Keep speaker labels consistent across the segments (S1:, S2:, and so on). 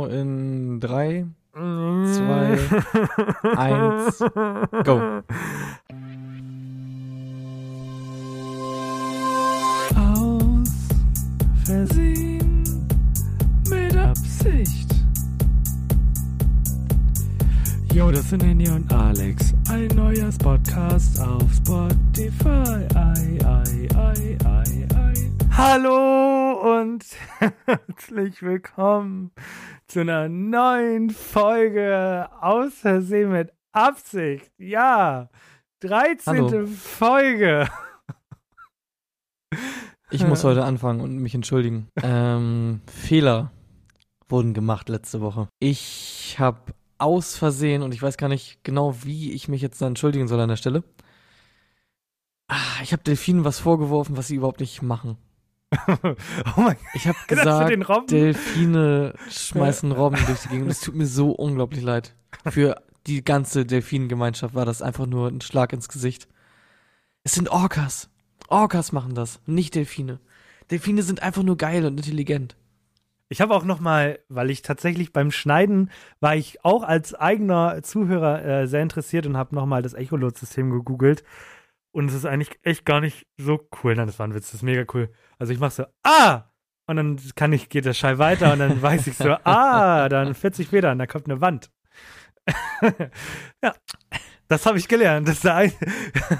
S1: In drei, zwei, eins, go.
S2: Aus Versehen mit Absicht. Jo, das sind Henny und Alex. Ein neuer Podcast auf Spotify. Ei, ei, ei, ei, ei. Hallo und herzlich willkommen zu einer neuen Folge Aus Versehen mit Absicht. Ja, 13.
S1: Hallo.
S2: Folge.
S1: Ich muss heute anfangen und mich entschuldigen. Ähm, Fehler wurden gemacht letzte Woche. Ich habe aus Versehen und ich weiß gar nicht genau, wie ich mich jetzt da entschuldigen soll an der Stelle. Ah, Ich habe Delfinen was vorgeworfen, was sie überhaupt nicht machen.
S2: oh mein
S1: Ich habe gesagt, Delfine schmeißen Robben durch die Gegend. Es tut mir so unglaublich leid. Für die ganze Delfinengemeinschaft war das einfach nur ein Schlag ins Gesicht. Es sind Orcas. Orcas machen das, nicht Delfine. Delfine sind einfach nur geil und intelligent.
S2: Ich habe auch noch mal, weil ich tatsächlich beim Schneiden war ich auch als eigener Zuhörer äh, sehr interessiert und habe noch mal das Echolot-System gegoogelt und es ist eigentlich echt gar nicht so cool. Nein, das war ein Witz, das ist mega cool. Also ich mache so ah und dann kann ich geht der Schall weiter und dann weiß ich so ah, dann 40 Meter und da kommt eine Wand. ja, das habe ich gelernt. Das ist der ein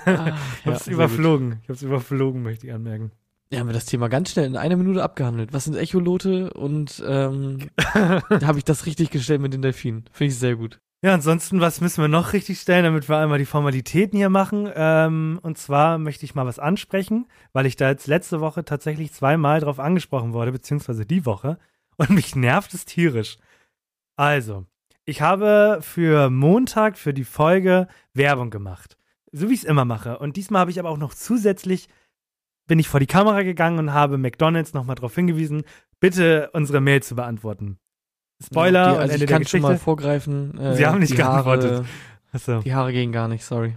S1: Ah,
S2: ich habe es überflogen. Ich habe es überflogen, möchte ich anmerken.
S1: Ja, haben wir das Thema ganz schnell in einer Minute abgehandelt. Was sind Echolote und ähm, habe ich das richtig gestellt mit den Delfinen. Finde ich sehr gut.
S2: Ja, ansonsten, was müssen wir noch richtig stellen, damit wir einmal die Formalitäten hier machen? Ähm, und zwar möchte ich mal was ansprechen, weil ich da jetzt letzte Woche tatsächlich zweimal drauf angesprochen wurde, beziehungsweise die Woche. Und mich nervt es tierisch. Also, ich habe für Montag, für die Folge Werbung gemacht. So wie ich es immer mache. Und diesmal habe ich aber auch noch zusätzlich, bin ich vor die Kamera gegangen und habe McDonalds nochmal darauf hingewiesen, bitte unsere Mail zu beantworten. Spoiler
S1: die,
S2: und
S1: also
S2: Ende
S1: ich kann schon mal vorgreifen. Äh,
S2: Sie haben nicht
S1: die Haare,
S2: geantwortet. Achso.
S1: Die Haare gehen gar nicht, sorry.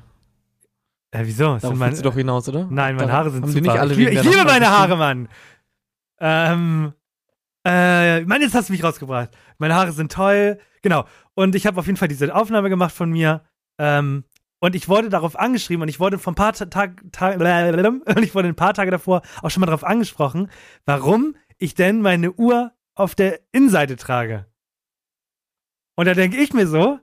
S2: Äh, wieso?
S1: Darauf willst du doch hinaus, oder?
S2: nein, meine Haare sind
S1: haben
S2: super.
S1: Die nicht alle
S2: ich liebe, ich liebe meine Haare, Mann. Ähm, äh, Mann, jetzt hast du mich rausgebracht. Meine Haare sind toll. Genau. Und ich habe auf jeden Fall diese Aufnahme gemacht von mir. Ähm, und ich wurde darauf angeschrieben und ich wurde von ein paar Ta Tag, Ta und ich wurde ein paar Tage davor auch schon mal darauf angesprochen, warum ich denn meine Uhr auf der Innenseite trage. Und da denke ich mir so,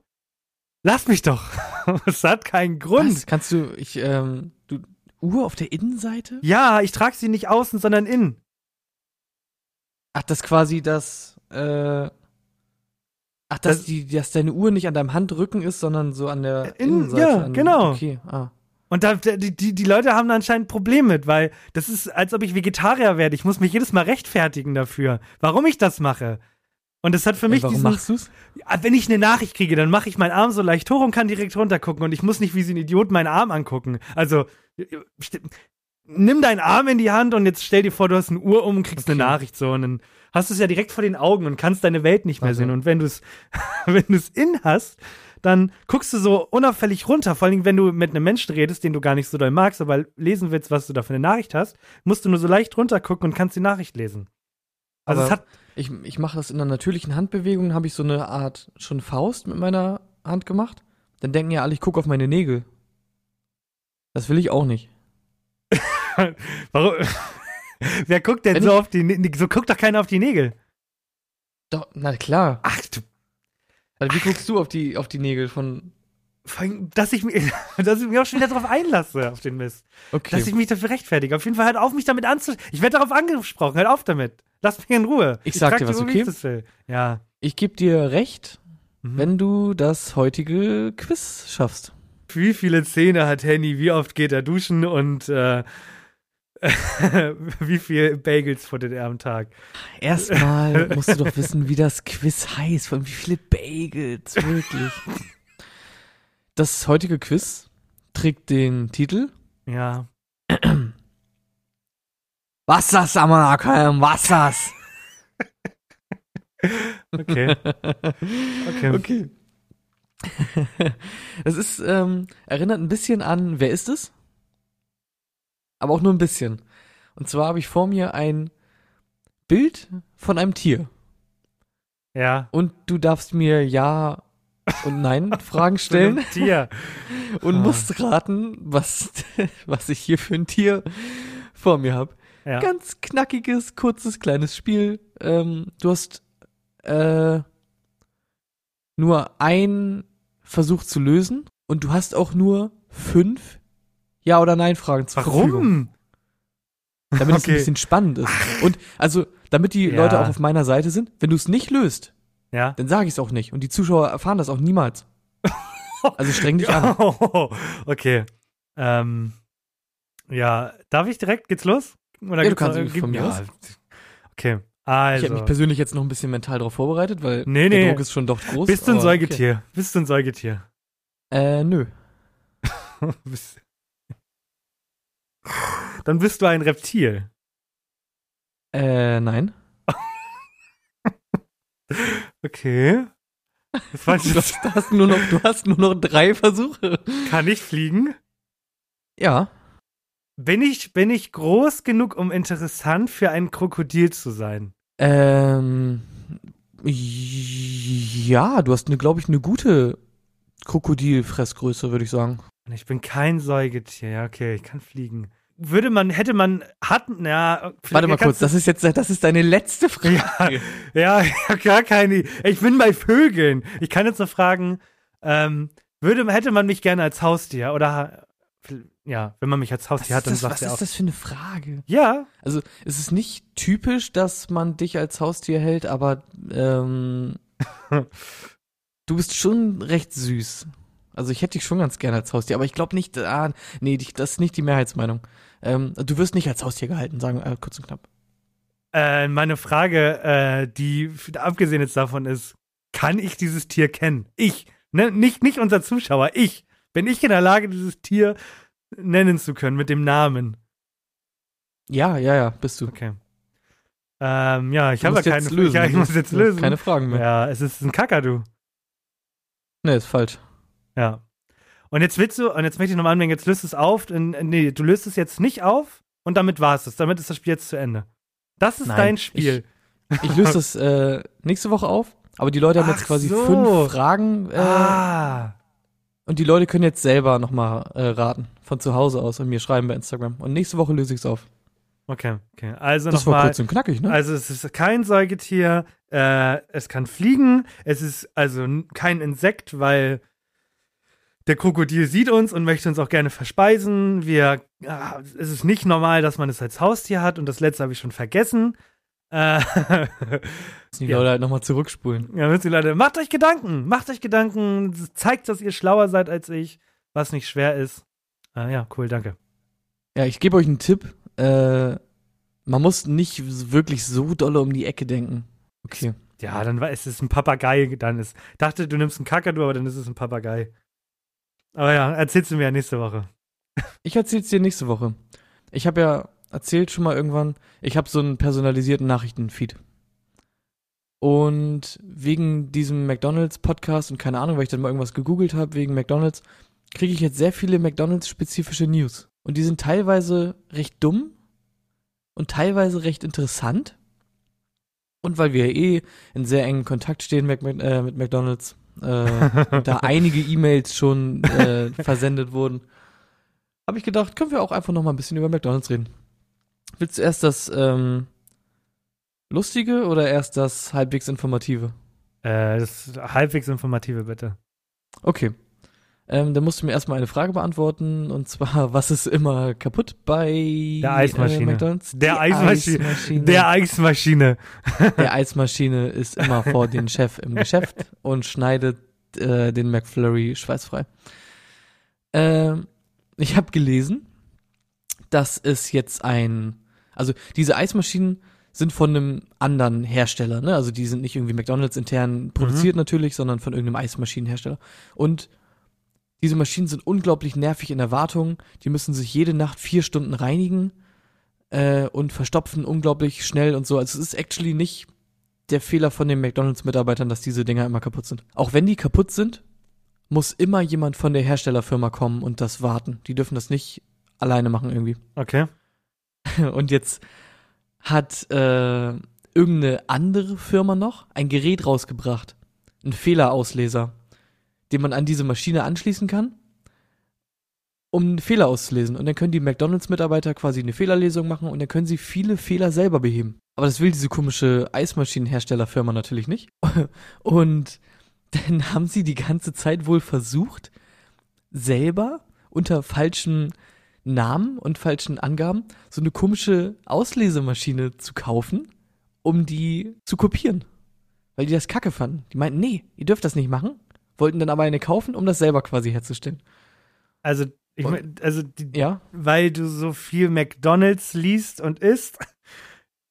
S2: lass mich doch. Es hat keinen Grund.
S1: Was? Kannst du, ich, ähm, du, Uhr auf der Innenseite?
S2: Ja, ich trage sie nicht außen, sondern innen.
S1: Ach, das quasi das, äh, ach, dass
S2: Das-
S1: die, dass deine Uhr nicht an deinem Handrücken ist, sondern so an der
S2: In-
S1: Innenseite.
S2: ja,
S1: an,
S2: genau.
S1: Okay, ah.
S2: Und da, die, die, die Leute haben da anscheinend ein Problem mit, weil das ist, als ob ich Vegetarier werde. Ich muss mich jedes Mal rechtfertigen dafür, warum ich das mache. Und das hat für mich
S1: Warum
S2: diesen,
S1: machst du's?
S2: Ja, wenn ich eine Nachricht kriege, dann mache ich meinen Arm so leicht hoch und kann direkt runtergucken und ich muss nicht wie so ein Idiot meinen Arm angucken. Also st- nimm deinen Arm in die Hand und jetzt stell dir vor, du hast eine Uhr um und kriegst eine
S1: Okay.
S2: Nachricht so und dann hast du es ja direkt vor den Augen und kannst deine Welt nicht mehr
S1: Also.
S2: sehen. Und wenn du es wenn du es in hast, dann guckst du so unauffällig runter. Vor allem, wenn du mit einem Menschen redest, den du gar nicht so doll magst, aber lesen willst, was du da für eine Nachricht hast, musst du nur so leicht runter gucken und kannst die Nachricht lesen. Also es
S1: Aber
S2: hat
S1: Ich, ich mache das in einer natürlichen Handbewegung, habe ich so eine Art schon Faust mit meiner Hand gemacht. Dann denken ja alle, ich gucke auf meine Nägel. Das will ich auch nicht.
S2: Warum? Wer guckt denn
S1: Wenn
S2: so
S1: ich-
S2: auf die Nägel? So guckt doch keiner auf die Nägel.
S1: Doch, na klar.
S2: Ach, du,
S1: Also, wie guckst du auf die, auf die Nägel von.
S2: dass ich, mich, dass ich mich auch schon wieder darauf einlasse, auf den Mist.
S1: Okay.
S2: Dass ich mich dafür rechtfertige. Auf jeden Fall, hört auf, mich damit anzu... Ich werde darauf angesprochen, hört auf damit. Lass mich in Ruhe.
S1: Ich sag
S2: trag
S1: dir was,
S2: wie
S1: okay?
S2: ich. Ja.
S1: Ich gebe dir recht,
S2: Mhm.
S1: wenn du das heutige Quiz schaffst.
S2: Wie viele Zähne hat Henny? Wie oft geht er duschen? Und äh, Wie viel Bagels futtert er am Tag?
S1: Erstmal musst du doch wissen, wie das Quiz heißt. Von wie viele Bagels, wirklich. Das heutige Quiz trägt den Titel
S2: Ja.
S1: Was das, Amanakalm, was das?
S2: Okay. Okay.
S1: Okay. Es ist, ähm, erinnert ein bisschen an, wer ist es? Aber auch nur ein bisschen. Und zwar habe ich vor mir ein Bild von einem Tier.
S2: Ja.
S1: Und du darfst mir Ja und Nein Fragen stellen
S2: einem Tier.
S1: und
S2: Ah.
S1: musst raten, was, was ich hier für ein Tier vor mir habe.
S2: Ja.
S1: Ganz knackiges, kurzes, kleines Spiel. Ähm, du hast äh, nur einen Versuch zu lösen und du hast auch nur fünf Ja- oder Nein-Fragen zur Verfügung.
S2: Warum?
S1: Damit es
S2: Okay.
S1: ein bisschen spannend ist. Und also, damit die
S2: Ja.
S1: Leute auch auf meiner Seite sind, wenn du es nicht löst,
S2: Ja.
S1: dann sage ich es auch nicht. Und die Zuschauer erfahren das auch niemals. Also streng dich an.
S2: Okay. Ähm, ja, darf ich direkt? Geht's los? Oder
S1: Ja, du kannst
S2: noch-
S1: von mir
S2: ja.
S1: aus.
S2: Okay.
S1: Ich
S2: Also.
S1: habe mich persönlich jetzt noch ein bisschen mental darauf vorbereitet, weil
S2: Nee,
S1: der
S2: nee.
S1: Druck ist schon doch groß.
S2: bist du ein Säugetier? Bist du ein Säugetier?
S1: Okay. Äh, nö.
S2: Dann bist du ein Reptil.
S1: Äh, nein.
S2: Okay. Das war
S1: Du hast, du hast nur noch, du hast nur noch drei Versuche.
S2: Kann ich fliegen?
S1: Ja.
S2: Bin ich, bin ich groß genug, um interessant für ein Krokodil zu sein?
S1: Ähm, ja, du hast, glaube ich, eine gute Krokodilfressgröße, würde ich sagen.
S2: Ich bin kein Säugetier. Ja, okay, ich kann fliegen. Würde man, hätte man, hatten, ja.
S1: Warte mal kurz, das ist jetzt, das ist deine letzte Frage.
S2: Ja, ja, gar keine. Ich bin bei Vögeln. Ich kann jetzt noch fragen, ähm, würde, hätte man mich gerne als Haustier? Oder, ja, wenn man mich als
S1: Was
S2: Haustier hat,
S1: ist
S2: dann
S1: das,
S2: sagt
S1: was
S2: er
S1: ist
S2: auch.
S1: das für eine Frage?
S2: Ja,
S1: Also, es ist nicht typisch, dass man dich als Haustier hält, aber ähm, du bist schon recht süß. Also ich hätte dich schon ganz gerne als Haustier, aber ich glaube nicht, ah, nee, das ist nicht die Mehrheitsmeinung. Ähm, du wirst nicht als Haustier gehalten, sagen wir äh, kurz und knapp.
S2: Äh, meine Frage, äh, die abgesehen jetzt davon ist, kann ich dieses Tier kennen? Ich, ne? nicht, nicht unser Zuschauer, ich. Bin ich in der Lage, dieses Tier nennen zu können mit dem Namen?
S1: Ja, ja, ja, bist du.
S2: Okay. Ähm, ja, ich habe ja keine
S1: lösen.
S2: Ja, ich
S1: Du
S2: muss jetzt lösen.
S1: Keine Fragen mehr.
S2: Ja, es ist ein Kakadu.
S1: Nee, ist falsch.
S2: Ja. Und jetzt willst du, und jetzt möchte ich nochmal anmerken, jetzt löst es auf. Und, nee, du löst es jetzt nicht auf und damit war es es. Damit ist das Spiel jetzt zu Ende. Das ist
S1: Nein,
S2: dein Spiel.
S1: Ich löse das äh, nächste Woche auf, aber die Leute haben
S2: Ach
S1: jetzt quasi
S2: so.
S1: fünf Fragen äh,
S2: ah.
S1: und die Leute können jetzt selber nochmal äh, raten, von zu Hause aus und mir schreiben bei Instagram. Und nächste Woche löse ich es auf.
S2: Okay, okay. Also
S1: Das war
S2: nochmal.
S1: kurz und knackig, ne?
S2: Also es ist kein Säugetier, äh, es kann fliegen, es ist also kein Insekt, weil der Krokodil sieht uns und möchte uns auch gerne verspeisen. Wir, ah, es ist nicht normal, dass man es als Haustier hat und das letzte habe ich schon vergessen. Äh,
S1: die
S2: ja.
S1: Leute halt nochmal zurückspulen.
S2: ja, wisst ihr Leute, macht euch Gedanken, macht euch Gedanken, zeigt, dass ihr schlauer seid als ich, was nicht schwer ist. Äh, ja, cool, danke.
S1: Ja, ich gebe euch einen Tipp. Äh, man muss nicht wirklich so dolle um die Ecke denken. Okay.
S2: Ja, dann war es ist ein Papagei, dann ist. Dachte, du nimmst einen Kakadu, aber dann ist es ein Papagei. Aber ja, erzählst du mir ja nächste Woche.
S1: Ich erzähl's dir nächste Woche. Ich habe ja erzählt schon mal irgendwann, ich habe so einen personalisierten Nachrichtenfeed. Und wegen diesem McDonalds-Podcast und keine Ahnung, weil ich dann mal irgendwas gegoogelt habe wegen McDonalds, kriege ich jetzt sehr viele McDonalds-spezifische News. Und die sind teilweise recht dumm und teilweise recht interessant. Und weil wir eh in sehr engen Kontakt stehen mit, äh, mit McDonalds, äh, und da einige E-Mails schon äh, versendet wurden, habe ich gedacht, können wir auch einfach noch mal ein bisschen über McDonalds reden. Willst du erst das ähm, Lustige oder erst das halbwegs Informative?
S2: Äh, das halbwegs informative, bitte.
S1: Okay. Ähm, dann musst du mir erstmal eine Frage beantworten und zwar, was ist immer kaputt bei
S2: Der Eismaschine.
S1: Äh, McDonalds?
S2: Der Eismaschine.
S1: Eismaschine.
S2: Der Eismaschine.
S1: Der Eismaschine ist immer vor den Chef im Geschäft und schneidet äh, den McFlurry schweißfrei. Ähm, ich habe gelesen, dass es jetzt ein, also diese Eismaschinen sind von einem anderen Hersteller, ne? Also die sind nicht irgendwie McDonalds intern produziert natürlich, sondern von irgendeinem Eismaschinenhersteller. Und diese Maschinen sind unglaublich nervig in der Wartung. Die müssen sich jede Nacht vier Stunden reinigen äh, und verstopfen unglaublich schnell und so. Also es ist actually nicht der Fehler von den McDonalds-Mitarbeitern, dass diese Dinger immer kaputt sind. Auch wenn die kaputt sind, muss immer jemand von der Herstellerfirma kommen und das warten. Die dürfen das nicht alleine machen irgendwie.
S2: Okay.
S1: Und jetzt hat äh, irgendeine andere Firma noch ein Gerät rausgebracht. Ein Fehlerausleser, den man an diese Maschine anschließen kann, um einen Fehler auszulesen. Und dann können die McDonalds-Mitarbeiter quasi eine Fehlerlesung machen und dann können sie viele Fehler selber beheben. Aber das will diese komische Eismaschinenherstellerfirma natürlich nicht. Und dann haben sie die ganze Zeit wohl versucht, selber unter falschen Namen und falschen Angaben so eine komische Auslesemaschine zu kaufen, um die zu kopieren. Weil die das kacke fanden. Die meinten, nee, ihr dürft das nicht machen, wollten dann aber eine kaufen, um das selber quasi herzustellen.
S2: Also, ich mein, also die,
S1: Ja,
S2: weil du so viel McDonalds liest und isst,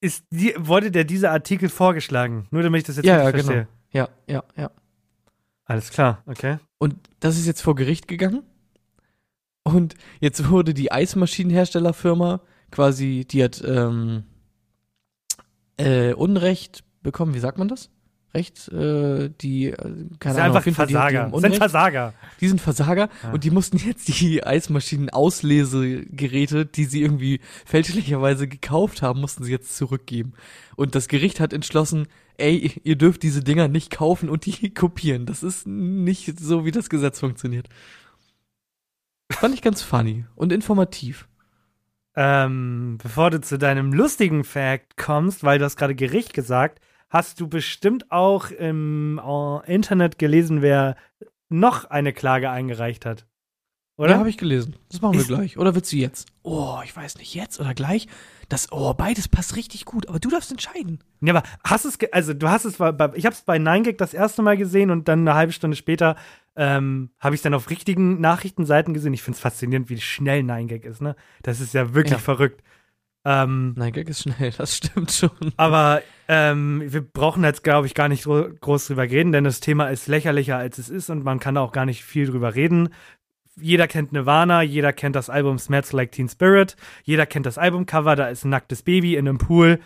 S2: ist die, wurde dir dieser Artikel vorgeschlagen. Nur damit ich das jetzt
S1: Ja, ja, genau.
S2: verstehe.
S1: ja, ja, ja.
S2: Alles klar, okay.
S1: Und das ist jetzt vor Gericht gegangen. Und jetzt wurde die Eismaschinenherstellerfirma quasi, die hat ähm, äh, Unrecht bekommen, wie sagt man das? Recht, äh, die, äh, keine
S2: Sind
S1: Ahnung,
S2: einfach
S1: die, die
S2: Versager.
S1: haben
S2: Sind. Versager.
S1: Die sind Versager
S2: Ja.
S1: und die mussten jetzt die Eismaschinen-Auslesegeräte, die sie irgendwie fälschlicherweise gekauft haben, mussten sie jetzt zurückgeben. Und das Gericht hat entschlossen, ey, ihr dürft diese Dinger nicht kaufen und die kopieren. Das ist nicht so, wie das Gesetz funktioniert. Fand ich ganz funny und informativ.
S2: Ähm, bevor du zu deinem lustigen Fact kommst, weil du hast gerade Gericht gesagt, hast du bestimmt auch im äh, Internet gelesen, wer noch eine Klage eingereicht hat.
S1: Oder? Ja, habe ich gelesen. Das machen wir
S2: Ist-
S1: gleich. Oder willst du jetzt? Oh, ich weiß nicht, jetzt oder gleich. Das, oh, beides passt richtig gut, aber du darfst entscheiden.
S2: Ja, aber hast es, also du hast es, bei, ich habe es bei 9gag das erste Mal gesehen und dann eine halbe Stunde später ähm, habe ich es dann auf richtigen Nachrichtenseiten gesehen. Ich finde es faszinierend, wie schnell 9gag ist, ne? Das ist ja wirklich
S1: Ja.
S2: verrückt. Ähm,
S1: Nein, Gag ist schnell, das stimmt schon.
S2: aber ähm, wir brauchen jetzt, glaube ich, gar nicht gro- groß drüber reden, denn das Thema ist lächerlicher, als es ist und man kann da auch gar nicht viel drüber reden. Jeder kennt Nirvana, jeder kennt das Album Smells Like Teen Spirit, jeder kennt das Albumcover, da ist ein nacktes Baby in einem Pool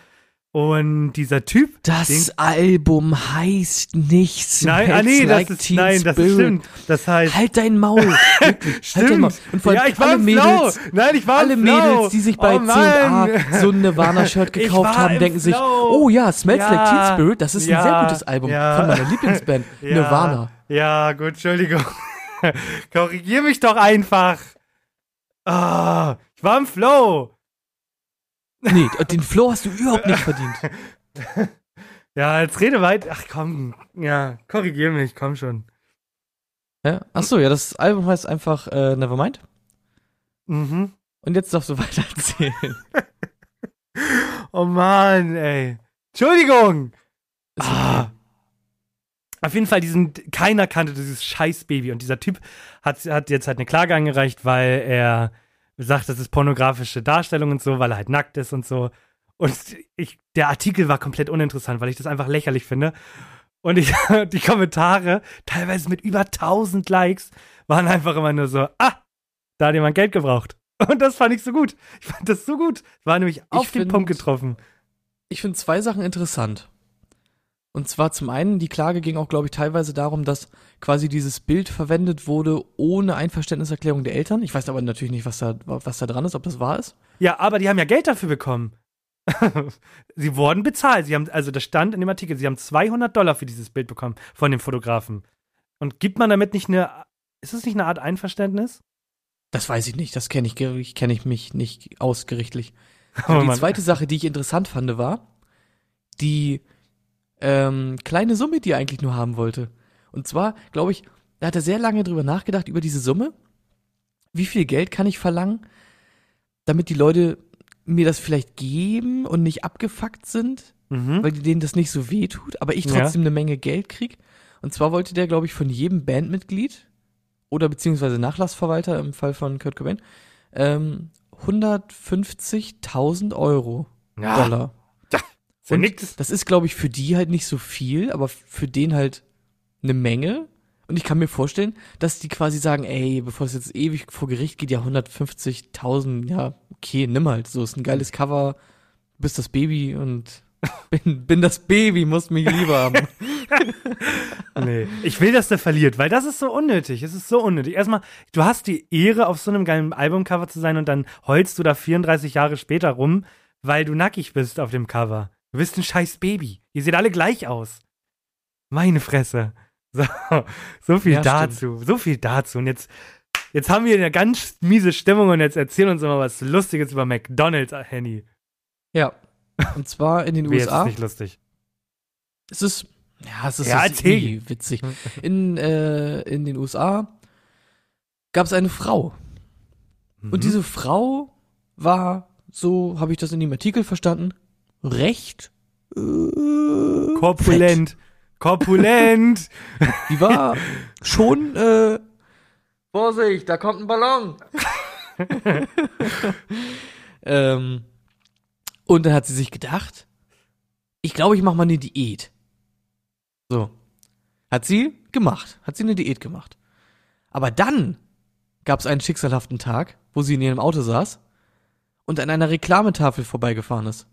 S2: und dieser Typ,
S1: Das
S2: Den-
S1: Album heißt nicht Smells
S2: Nein, ah nee,
S1: like
S2: das ist,
S1: Teen
S2: nein, das
S1: Spirit.
S2: stimmt. Das heißt,
S1: Halt dein Maul. Wirklich, Halt dein Maul. Und vor allem
S2: ja, ich war
S1: alle
S2: im
S1: Mädels,
S2: Flow. Nein, ich war
S1: alle. Mädels, die sich bei
S2: oh,
S1: C&A
S2: Mann.
S1: so ein Nirvana-Shirt gekauft haben, denken sich,
S2: Flow.
S1: oh ja, Smells Like
S2: Ja,
S1: Teen Spirit, das ist ein
S2: ja,
S1: sehr gutes Album von meiner Lieblingsband, Nirvana.
S2: Ja, gut, Entschuldigung. Korrigier mich doch einfach. Ah, ich war im Flow.
S1: Nee, den Flow hast du überhaupt nicht verdient.
S2: Ja, jetzt rede weit. Ach komm, ja, korrigier mich, komm schon.
S1: Ja? Achso, ja, das Album heißt einfach äh, Nevermind.
S2: Mhm.
S1: Und jetzt darfst du weiter erzählen.
S2: Oh Mann, ey. Entschuldigung. Ah. Auf jeden Fall, diesen, keiner kannte dieses Scheiß-Baby. Und dieser Typ hat, hat jetzt halt eine Klage eingereicht, weil er sagt, das ist pornografische Darstellung und so, weil er halt nackt ist und so. Und ich, der Artikel war komplett uninteressant, weil ich das einfach lächerlich finde. Und ich, die Kommentare, teilweise mit über 1000 Likes, waren einfach immer nur so, ah, da hat jemand Geld gebraucht. Und das fand ich so gut. Ich fand das so gut. War nämlich auf den
S1: find-
S2: Punkt getroffen.
S1: Ich finde zwei Sachen interessant. Und zwar zum einen, die Klage ging auch, glaube ich, teilweise darum, dass quasi dieses Bild verwendet wurde ohne Einverständniserklärung der Eltern. Ich weiß aber natürlich nicht, was da, was da dran ist, ob das wahr ist.
S2: Ja, aber die haben ja Geld dafür bekommen. sie wurden bezahlt. Sie haben, also das stand in dem Artikel, sie haben 200 Dollar für dieses Bild bekommen von dem Fotografen. Und gibt man damit nicht eine, ist das nicht eine Art Einverständnis?
S1: Das weiß ich nicht, das kenne ich, kenne ich mich nicht ausgerichtlich.
S2: Oh
S1: die zweite Sache, die ich interessant fand, war die ähm, kleine Summe, die er eigentlich nur haben wollte. Und zwar, glaube ich, da hat er sehr lange drüber nachgedacht, über diese Summe. Wie viel Geld kann ich verlangen, damit die Leute mir das vielleicht geben und nicht abgefuckt sind,
S2: Mhm.
S1: weil denen das nicht so weh tut, aber ich
S2: Ja.
S1: trotzdem eine Menge Geld krieg. Und zwar wollte der, glaube ich, von jedem Bandmitglied oder beziehungsweise Nachlassverwalter im Fall von Kurt Cobain ähm, 150.000 Euro.
S2: Ja,
S1: Dollar. Und
S2: nix.
S1: das ist, glaube ich, für die halt nicht so viel, aber für den halt eine Menge. Und ich kann mir vorstellen, dass die quasi sagen, ey, bevor es jetzt ewig vor Gericht geht, ja 150.000, ja, okay, nimm halt. So ist ein geiles Cover, du bist das Baby und bin, bin das Baby, musst mich lieber haben.
S2: Nee, ich will, dass der verliert, weil das ist so unnötig. Es ist so unnötig. Erstmal, du hast die Ehre, auf so einem geilen Albumcover zu sein und dann heulst du da 34 Jahre später rum, weil du nackig bist auf dem Cover. Du bist ein scheiß Baby. Ihr seht alle gleich aus. Meine Fresse. So, so viel
S1: Ja,
S2: dazu. So viel dazu. Und jetzt, jetzt haben wir eine ganz miese Stimmung und jetzt erzähl uns mal was Lustiges über McDonalds, Henny.
S1: Ja. Und zwar in den
S2: jetzt ist
S1: USA.
S2: nicht lustig.
S1: Es ist, ja, es ist,
S2: Ja,
S1: es ist
S2: erzähl.
S1: irgendwie witzig. In, äh, in den USA gab es eine Frau.
S2: Mhm.
S1: Und diese Frau war, so habe ich das in dem Artikel verstanden, recht äh,
S2: Korpulent. Korpulent.
S1: Fett. Die war schon, äh, Vorsicht, da kommt ein Ballon. ähm, und dann hat sie sich gedacht, ich glaube, ich mache mal eine Diät. So. Hat sie gemacht. Hat sie eine Diät gemacht. Aber dann gab es einen schicksalhaften Tag, wo sie in ihrem Auto saß und an einer Reklametafel vorbeigefahren ist.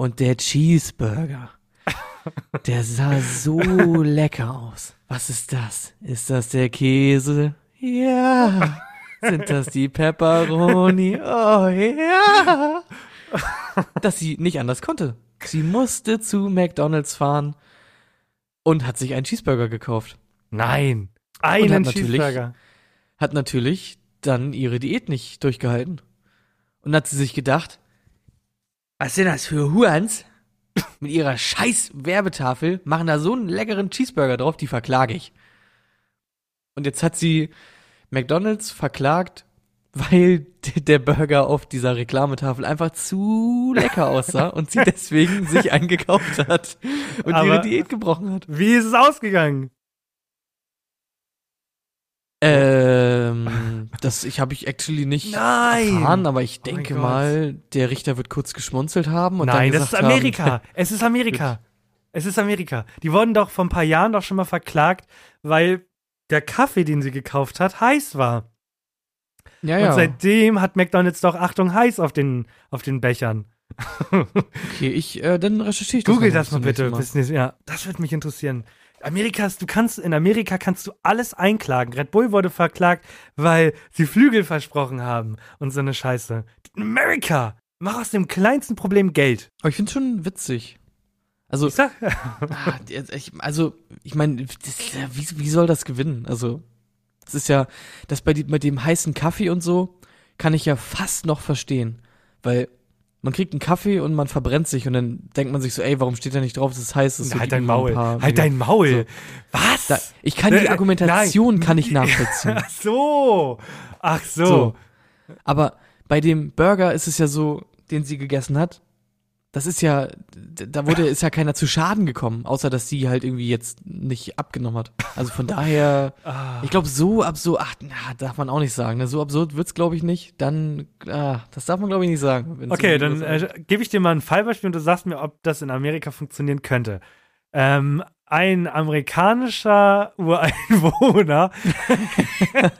S1: Und der Cheeseburger, der sah so lecker aus. Was ist das? Ist das der Käse? Ja. Sind das die Pepperoni? Oh ja. Dass sie nicht anders konnte. Sie musste zu McDonald's fahren und hat sich einen Cheeseburger gekauft.
S2: Nein. Einen
S1: hat
S2: Cheeseburger.
S1: Hat natürlich dann ihre Diät nicht durchgehalten. Und hat sie sich gedacht, was sind das für Hurans? Mit ihrer scheiß Werbetafel machen da so einen leckeren Cheeseburger drauf, die verklage ich. Und jetzt hat sie McDonald's verklagt, weil der Burger auf dieser Reklametafel einfach zu lecker aussah und sie deswegen sich eingekauft hat und
S2: Aber-
S1: ihre Diät gebrochen hat.
S2: Wie ist es ausgegangen?
S1: Ähm, das ich habe ich actually nicht
S2: Nein.
S1: erfahren, aber ich
S2: Oh
S1: denke
S2: Gott.
S1: mal, der Richter wird kurz geschmunzelt haben und
S2: Nein,
S1: dann
S2: das ist
S1: gesagt
S2: Amerika.
S1: Haben,
S2: es ist Amerika. Es ist Amerika. Die wurden doch vor ein paar Jahren doch schon mal verklagt, weil der Kaffee, den sie gekauft hat, heiß war.
S1: ja,
S2: Und
S1: ja.
S2: seitdem hat McDonald's doch Achtung heiß auf den, auf den Bechern.
S1: okay, ich äh, dann recherchiere ich
S2: Google
S1: das,
S2: das mal bitte.
S1: nächstes-
S2: Ja, das würde mich interessieren. Amerikas, du kannst, in Amerika kannst du alles einklagen. Red Bull wurde verklagt, weil sie Flügel versprochen haben und so eine Scheiße. Amerika! Mach aus dem kleinsten Problem Geld.
S1: Aber ich finde schon witzig. Also,
S2: Ich sag,
S1: ah, also ich meine, wie, wie soll das gewinnen? Also, das ist ja, das bei, die, bei dem heißen Kaffee und so, kann ich ja fast noch verstehen. Weil man kriegt einen Kaffee und man verbrennt sich und dann denkt man sich so, ey, warum steht da nicht drauf, dass es heiß ist?
S2: Halt dein Maul.
S1: paar
S2: Halt dein Maul.
S1: So.
S2: Was?
S1: Da, ich kann die
S2: Äh,
S1: Argumentation
S2: nein.
S1: kann ich nachvollziehen.
S2: Ach so. Ach so.
S1: So. Aber bei dem Burger ist es ja so, den sie gegessen hat, das ist ja, da wurde, ist ja keiner zu Schaden gekommen, außer dass sie halt irgendwie jetzt nicht abgenommen hat. Also von daher,
S2: Ah.
S1: ich glaube, so absurd, ach, na, darf man auch nicht sagen, ne? so absurd wird's, glaube ich, nicht. Dann, ah, das darf man, glaube ich, nicht sagen.
S2: Okay, dann äh, gebe ich dir mal ein Fallbeispiel und du sagst mir, ob das in Amerika funktionieren könnte. Ähm, ein amerikanischer Ureinwohner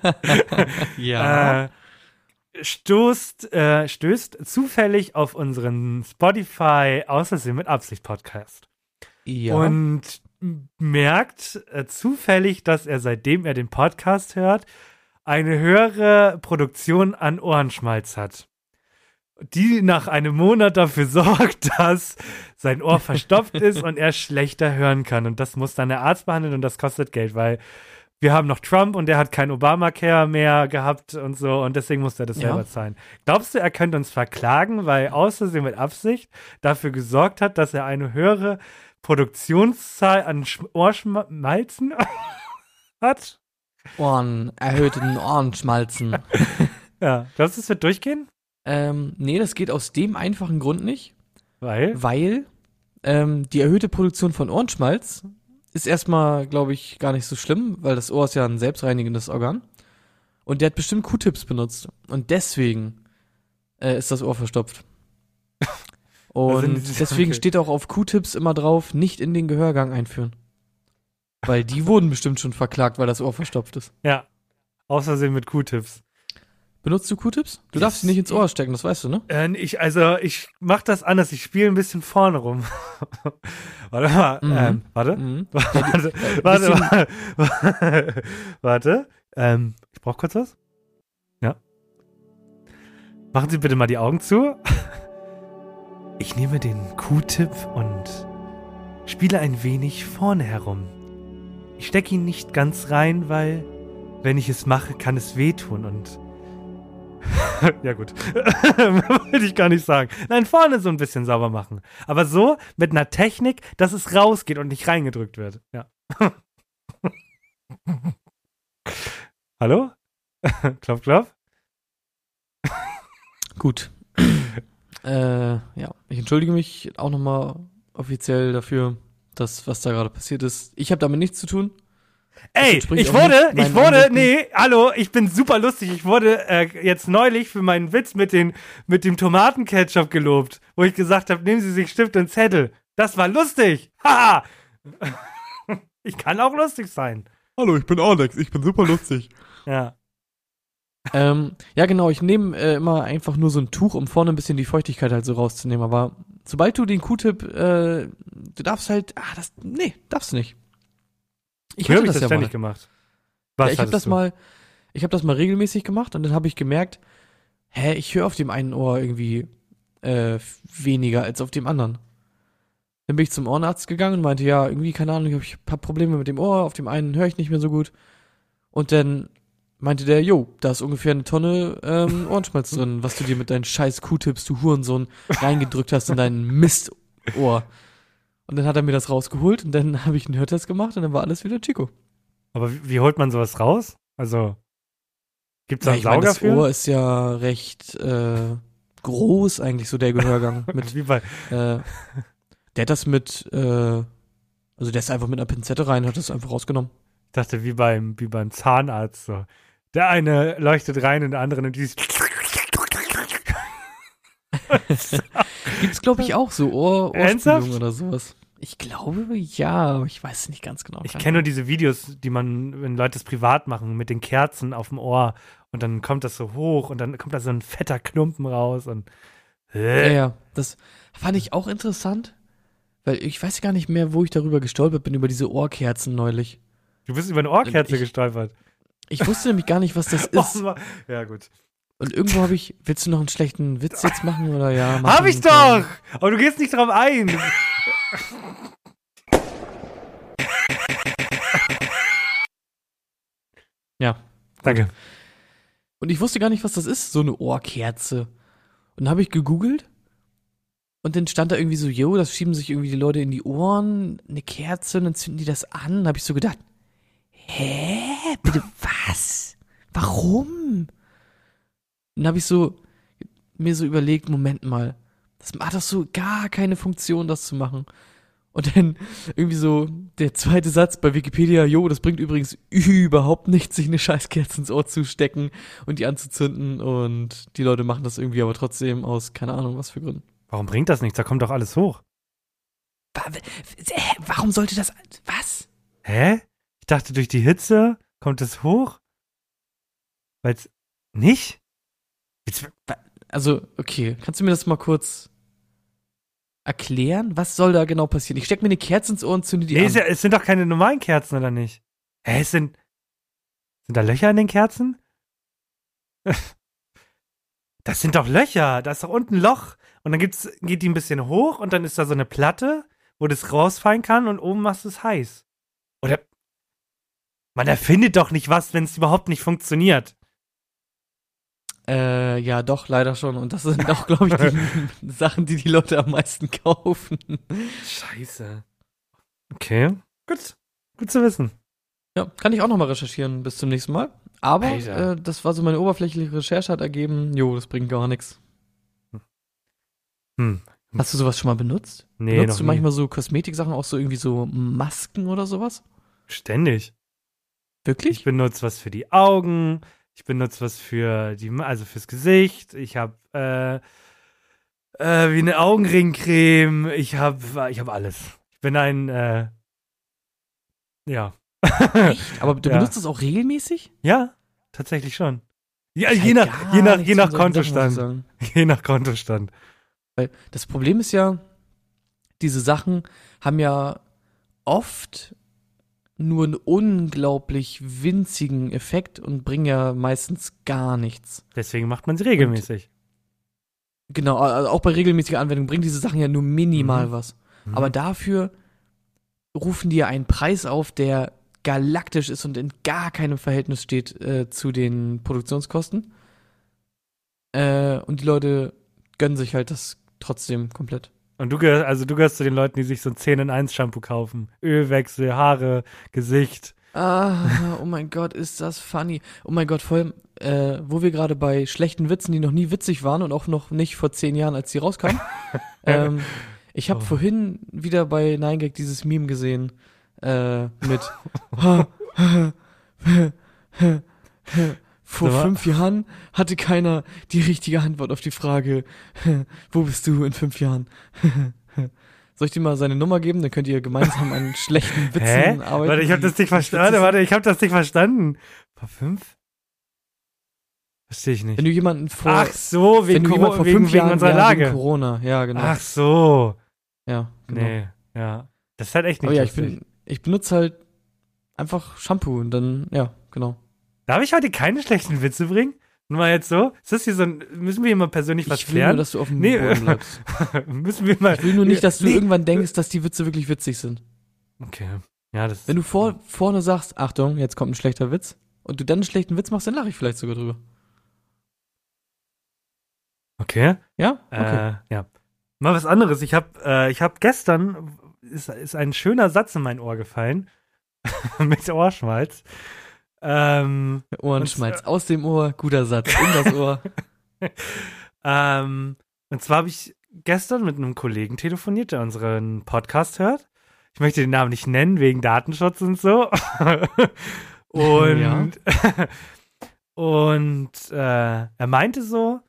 S1: ja.
S2: äh, stoßt, äh, stößt zufällig auf unseren Spotify Außersehen mit Absicht Podcast
S1: ja.
S2: und merkt äh, zufällig, dass er seitdem er den Podcast hört, eine höhere Produktion an Ohrenschmalz hat. Die nach einem Monat dafür sorgt, dass sein Ohr verstopft ist und er schlechter hören kann. Und das muss dann der Arzt behandeln und das kostet Geld, weil wir haben noch Trump und der hat kein Obamacare mehr gehabt und so und deswegen muss er das
S1: Ja.
S2: selber zahlen. Glaubst du, er könnte uns verklagen, weil außersehen mit Absicht dafür gesorgt hat, dass er eine höhere Produktionszahl an Sch Ohrschmalzen hat?
S1: Ohren, erhöhten Ohrenschmalzen.
S2: Ja, glaubst du, es wird durchgehen?
S1: ähm, nee, das geht aus dem einfachen Grund nicht.
S2: Weil?
S1: weil ähm, die erhöhte Produktion von Ohrenschmalz ist erstmal, glaube ich, gar nicht so schlimm, weil das Ohr ist ja ein selbstreinigendes Organ. Und der hat bestimmt Q-Tips benutzt. Und deswegen äh, ist das Ohr verstopft. Und deswegen steht auch auf Q-Tips immer drauf, nicht in den Gehörgang einführen. Weil die wurden bestimmt schon verklagt, weil das Ohr verstopft ist.
S2: Ja. Aus Versehen mit Q-Tips.
S1: Benutzt du Q-Tips? Du darfst sie nicht ins Ohr stecken, das weißt du, ne?
S2: Äh, ich, also, ich mach das anders. Ich spiele ein bisschen vorne rum. warte mal.
S1: Mhm.
S2: Ähm, warte.
S1: Mhm.
S2: Warte,
S1: Äh,
S2: warte, warte. warte. Ähm, ich brauch kurz was. Ja. Machen Sie bitte mal die Augen zu. Ich nehme den Q-Tip und spiele ein wenig vorne herum. Ich stecke ihn nicht ganz rein, weil wenn ich es mache, kann es wehtun und ja gut, wollte ich gar nicht sagen. Nein, vorne so ein bisschen sauber machen. Aber so mit einer Technik, dass es rausgeht und nicht reingedrückt wird. Ja. Hallo? klopf, klopf.
S1: Gut. äh, ja, ich entschuldige mich auch nochmal offiziell dafür, dass was da gerade passiert ist. Ich habe damit nichts zu tun.
S2: Ey, ich wurde, ich wurde, nee, hallo, ich bin super lustig. Ich wurde äh, jetzt neulich für meinen Witz mit, den, mit dem Tomatenketchup gelobt, wo ich gesagt habe, nehmen Sie sich Stift und Zettel. Das war lustig. Haha. ich kann auch lustig sein.
S3: Hallo, ich bin Alex, ich bin super lustig.
S2: Ja.
S1: Ähm, ja, genau, ich nehme äh, immer einfach nur so ein Tuch, um vorne ein bisschen die Feuchtigkeit halt so rauszunehmen. Aber sobald du den Q-Tip, äh, du darfst halt, ah, das, nee, darfst du nicht. Ich
S2: Früher
S1: hatte
S2: hab ich
S1: das,
S2: das
S1: ja
S2: ständig
S1: mal.
S2: gemacht.
S1: Ja,
S2: Was
S1: ich habe das
S2: du?
S1: mal, ich habe das mal regelmäßig gemacht und dann habe ich gemerkt, hä, ich höre auf dem einen Ohr irgendwie äh, weniger als auf dem anderen. Dann bin ich zum Ohrenarzt gegangen und meinte, ja, irgendwie, keine Ahnung, ich habe ein paar Probleme mit dem Ohr, auf dem einen höre ich nicht mehr so gut. Und dann meinte der, jo, da ist ungefähr eine Tonne ähm, Ohrenschmalz drin, was du dir mit deinen scheiß Q-Tips, du Hurensohn, reingedrückt hast in dein Mistohr. Und dann hat er mir das rausgeholt und dann habe ich einen Hörtest gemacht und dann war alles wieder Chico.
S2: Aber wie, wie holt man sowas raus? Also, gibt's da
S1: Ja,
S2: einen
S1: ich meine,
S2: Sauger
S1: das
S2: für?
S1: Ohr ist ja recht äh, groß eigentlich, so der Gehörgang. mit,
S2: wie bei,
S1: äh, der hat das mit, äh, also der ist einfach mit einer Pinzette rein, hat das einfach rausgenommen.
S2: ich dachte, wie beim, wie beim Zahnarzt so. Der eine leuchtet rein und der andere nimmt dieses.
S1: Gibt's, glaube ich, auch so Ohr? Ohrspülung oder sowas. Ich glaube, ja, aber ich weiß es nicht ganz genau.
S2: Ich kenne nur diese Videos, die man, wenn Leute es privat machen, mit den Kerzen auf dem Ohr und dann kommt das so hoch und dann kommt da so ein fetter Klumpen raus und.
S1: Ja, ja, das fand ich auch interessant, weil ich weiß gar nicht mehr, wo ich darüber gestolpert bin, über diese Ohrkerzen neulich.
S2: Du bist über eine Ohrkerze
S1: Ich-
S2: gestolpert.
S1: Ich wusste nämlich gar nicht, was das ist.
S2: Ja, gut.
S1: Und irgendwo habe ich, willst du noch einen schlechten Witz jetzt machen oder ja?
S2: Hab
S1: machen,
S2: ich
S1: komm.
S2: doch! Aber du gehst nicht drauf ein.
S1: Ja.
S2: Danke.
S1: Und ich wusste gar nicht, was das ist, so eine Ohrkerze. Und dann habe ich gegoogelt und dann stand da irgendwie so, yo, das schieben sich irgendwie die Leute in die Ohren, eine Kerze und dann zünden die das an. Da habe ich so gedacht, hä? Bitte was? Warum? Dann habe ich so mir so überlegt, Moment mal, das hat doch so gar keine Funktion, das zu machen. Und dann irgendwie so der zweite Satz bei Wikipedia, jo, das bringt übrigens überhaupt nichts, sich eine Scheißkerze ins Ohr zu stecken und die anzuzünden und die Leute machen das irgendwie aber trotzdem aus, keine Ahnung, was für Gründen.
S2: Warum bringt das nichts? Da kommt doch alles hoch.
S1: Warum sollte das, was?
S2: Hä? Ich dachte, durch die Hitze kommt es hoch? Weil's nicht? Jetzt,
S1: Also, okay, kannst du mir das mal kurz erklären? Was soll da genau passieren? Ich steck mir eine Kerze ins Ohr und zünde die
S2: nee,
S1: an.
S2: ja, es sind doch keine normalen Kerzen, oder nicht? Hä, es sind, sind da Löcher in den Kerzen? Das sind doch Löcher. Da ist doch unten ein Loch. Und dann gibt's, geht die ein bisschen hoch und dann ist da so eine Platte, wo das rausfallen kann und oben machst du es heiß. Oder man erfindet doch nicht was, wenn es überhaupt nicht funktioniert.
S1: Äh, ja, doch, leider schon. Und das sind auch, glaube ich, die Sachen, die die Leute am meisten kaufen.
S2: Scheiße. Okay. Gut. Gut zu wissen.
S1: Ja, kann ich auch nochmal recherchieren bis zum nächsten Mal. Aber äh, das war so meine oberflächliche Recherche, hat ergeben, jo, das bringt gar nichts.
S2: Hm.
S1: Hast du sowas schon mal benutzt?
S2: Nee,
S1: Benutzt
S2: noch
S1: du
S2: nie.
S1: manchmal so Kosmetiksachen, auch so irgendwie so Masken oder sowas?
S2: Ständig.
S1: Wirklich?
S2: Ich benutze was für die Augen. Ich benutze was für die, also fürs Gesicht. Ich habe äh, äh, wie eine Augenringcreme. Ich habe, ich habe alles. Ich bin ein, äh, ja.
S1: Echt? Aber du
S2: Ja.
S1: benutzt das auch regelmäßig?
S2: Ja, tatsächlich schon. Ja, je nach, je nach, je nach
S1: Sachen,
S2: Kontostand.
S1: sagen.
S2: Je nach Kontostand.
S1: Weil das Problem ist ja, diese Sachen haben ja oft nur einen unglaublich winzigen Effekt und bringen ja meistens gar nichts.
S2: Deswegen macht man sie regelmäßig.
S1: Genau, also auch bei regelmäßiger Anwendung bringen diese Sachen ja nur minimal
S2: Mhm.
S1: was.
S2: Mhm.
S1: Aber dafür rufen die ja einen Preis auf, der galaktisch ist und in gar keinem Verhältnis steht äh, zu den Produktionskosten. Äh, und die Leute gönnen sich halt das trotzdem komplett.
S2: Und du gehörst, also du gehörst zu den Leuten, die sich so ein 10 in 1 Shampoo kaufen. Ölwechsel, Haare, Gesicht.
S1: Ah, oh mein Gott, ist das funny. Oh mein Gott, vor allem, äh, wo wir gerade bei schlechten Witzen, die noch nie witzig waren und auch noch nicht vor zehn Jahren, als die rauskamen. ähm, ich habe
S2: Oh.
S1: vorhin wieder bei 9gag dieses Meme gesehen äh, mit Vor
S2: mal.
S1: fünf Jahren hatte keiner die richtige Antwort auf die Frage, wo bist du in fünf Jahren? Soll ich dir mal seine Nummer geben? Dann könnt ihr gemeinsam an schlechten Witzen
S2: Hä?
S1: arbeiten.
S2: Warte, ich habe
S1: die
S2: das nicht verstanden. Warte, warte, ich habe das nicht verstanden. Vor fünf? Verstehe ich nicht.
S1: Wenn du jemanden vor,
S2: Ach so,
S1: wenn
S2: wegen,
S1: du jemanden
S2: Coro
S1: vor
S2: wegen,
S1: fünf
S2: wegen
S1: Jahren
S2: unserer
S1: ja,
S2: Lage.
S1: Wegen Corona, ja, genau.
S2: Ach so.
S1: ja, genau.
S2: Nee, ja. Das ist halt echt nicht
S1: Aber ja, ich, bin, ich benutze halt einfach Shampoo und dann, ja, genau.
S2: Darf ich heute keine schlechten Witze bringen? Nur mal jetzt so? Ist das hier so ein, müssen wir hier mal persönlich was
S1: ich will nur, dass du auf dem
S2: Nee,
S1: Boden bleibst.
S2: müssen wir mal.
S1: Ich will nur nicht, dass du
S2: Nee.
S1: irgendwann denkst, dass die Witze wirklich witzig sind.
S2: Okay. Ja, das
S1: Wenn du vor, vorne sagst, Achtung, jetzt kommt ein schlechter Witz, und du dann einen schlechten Witz machst, dann lache ich vielleicht sogar drüber.
S2: Okay.
S1: Ja? Okay.
S2: Äh, ja. Mal was anderes. Ich habe äh, ich hab gestern, ist, ist ein schöner Satz in mein Ohr gefallen. Mit Ohrschmalz. Ähm,
S1: Ohrenschmalz aus dem Ohr, guter Satz, in das Ohr.
S2: ähm, und zwar habe ich gestern mit einem Kollegen telefoniert, der unseren Podcast hört. Ich möchte den Namen nicht nennen, wegen Datenschutz und so. und und äh, er meinte so,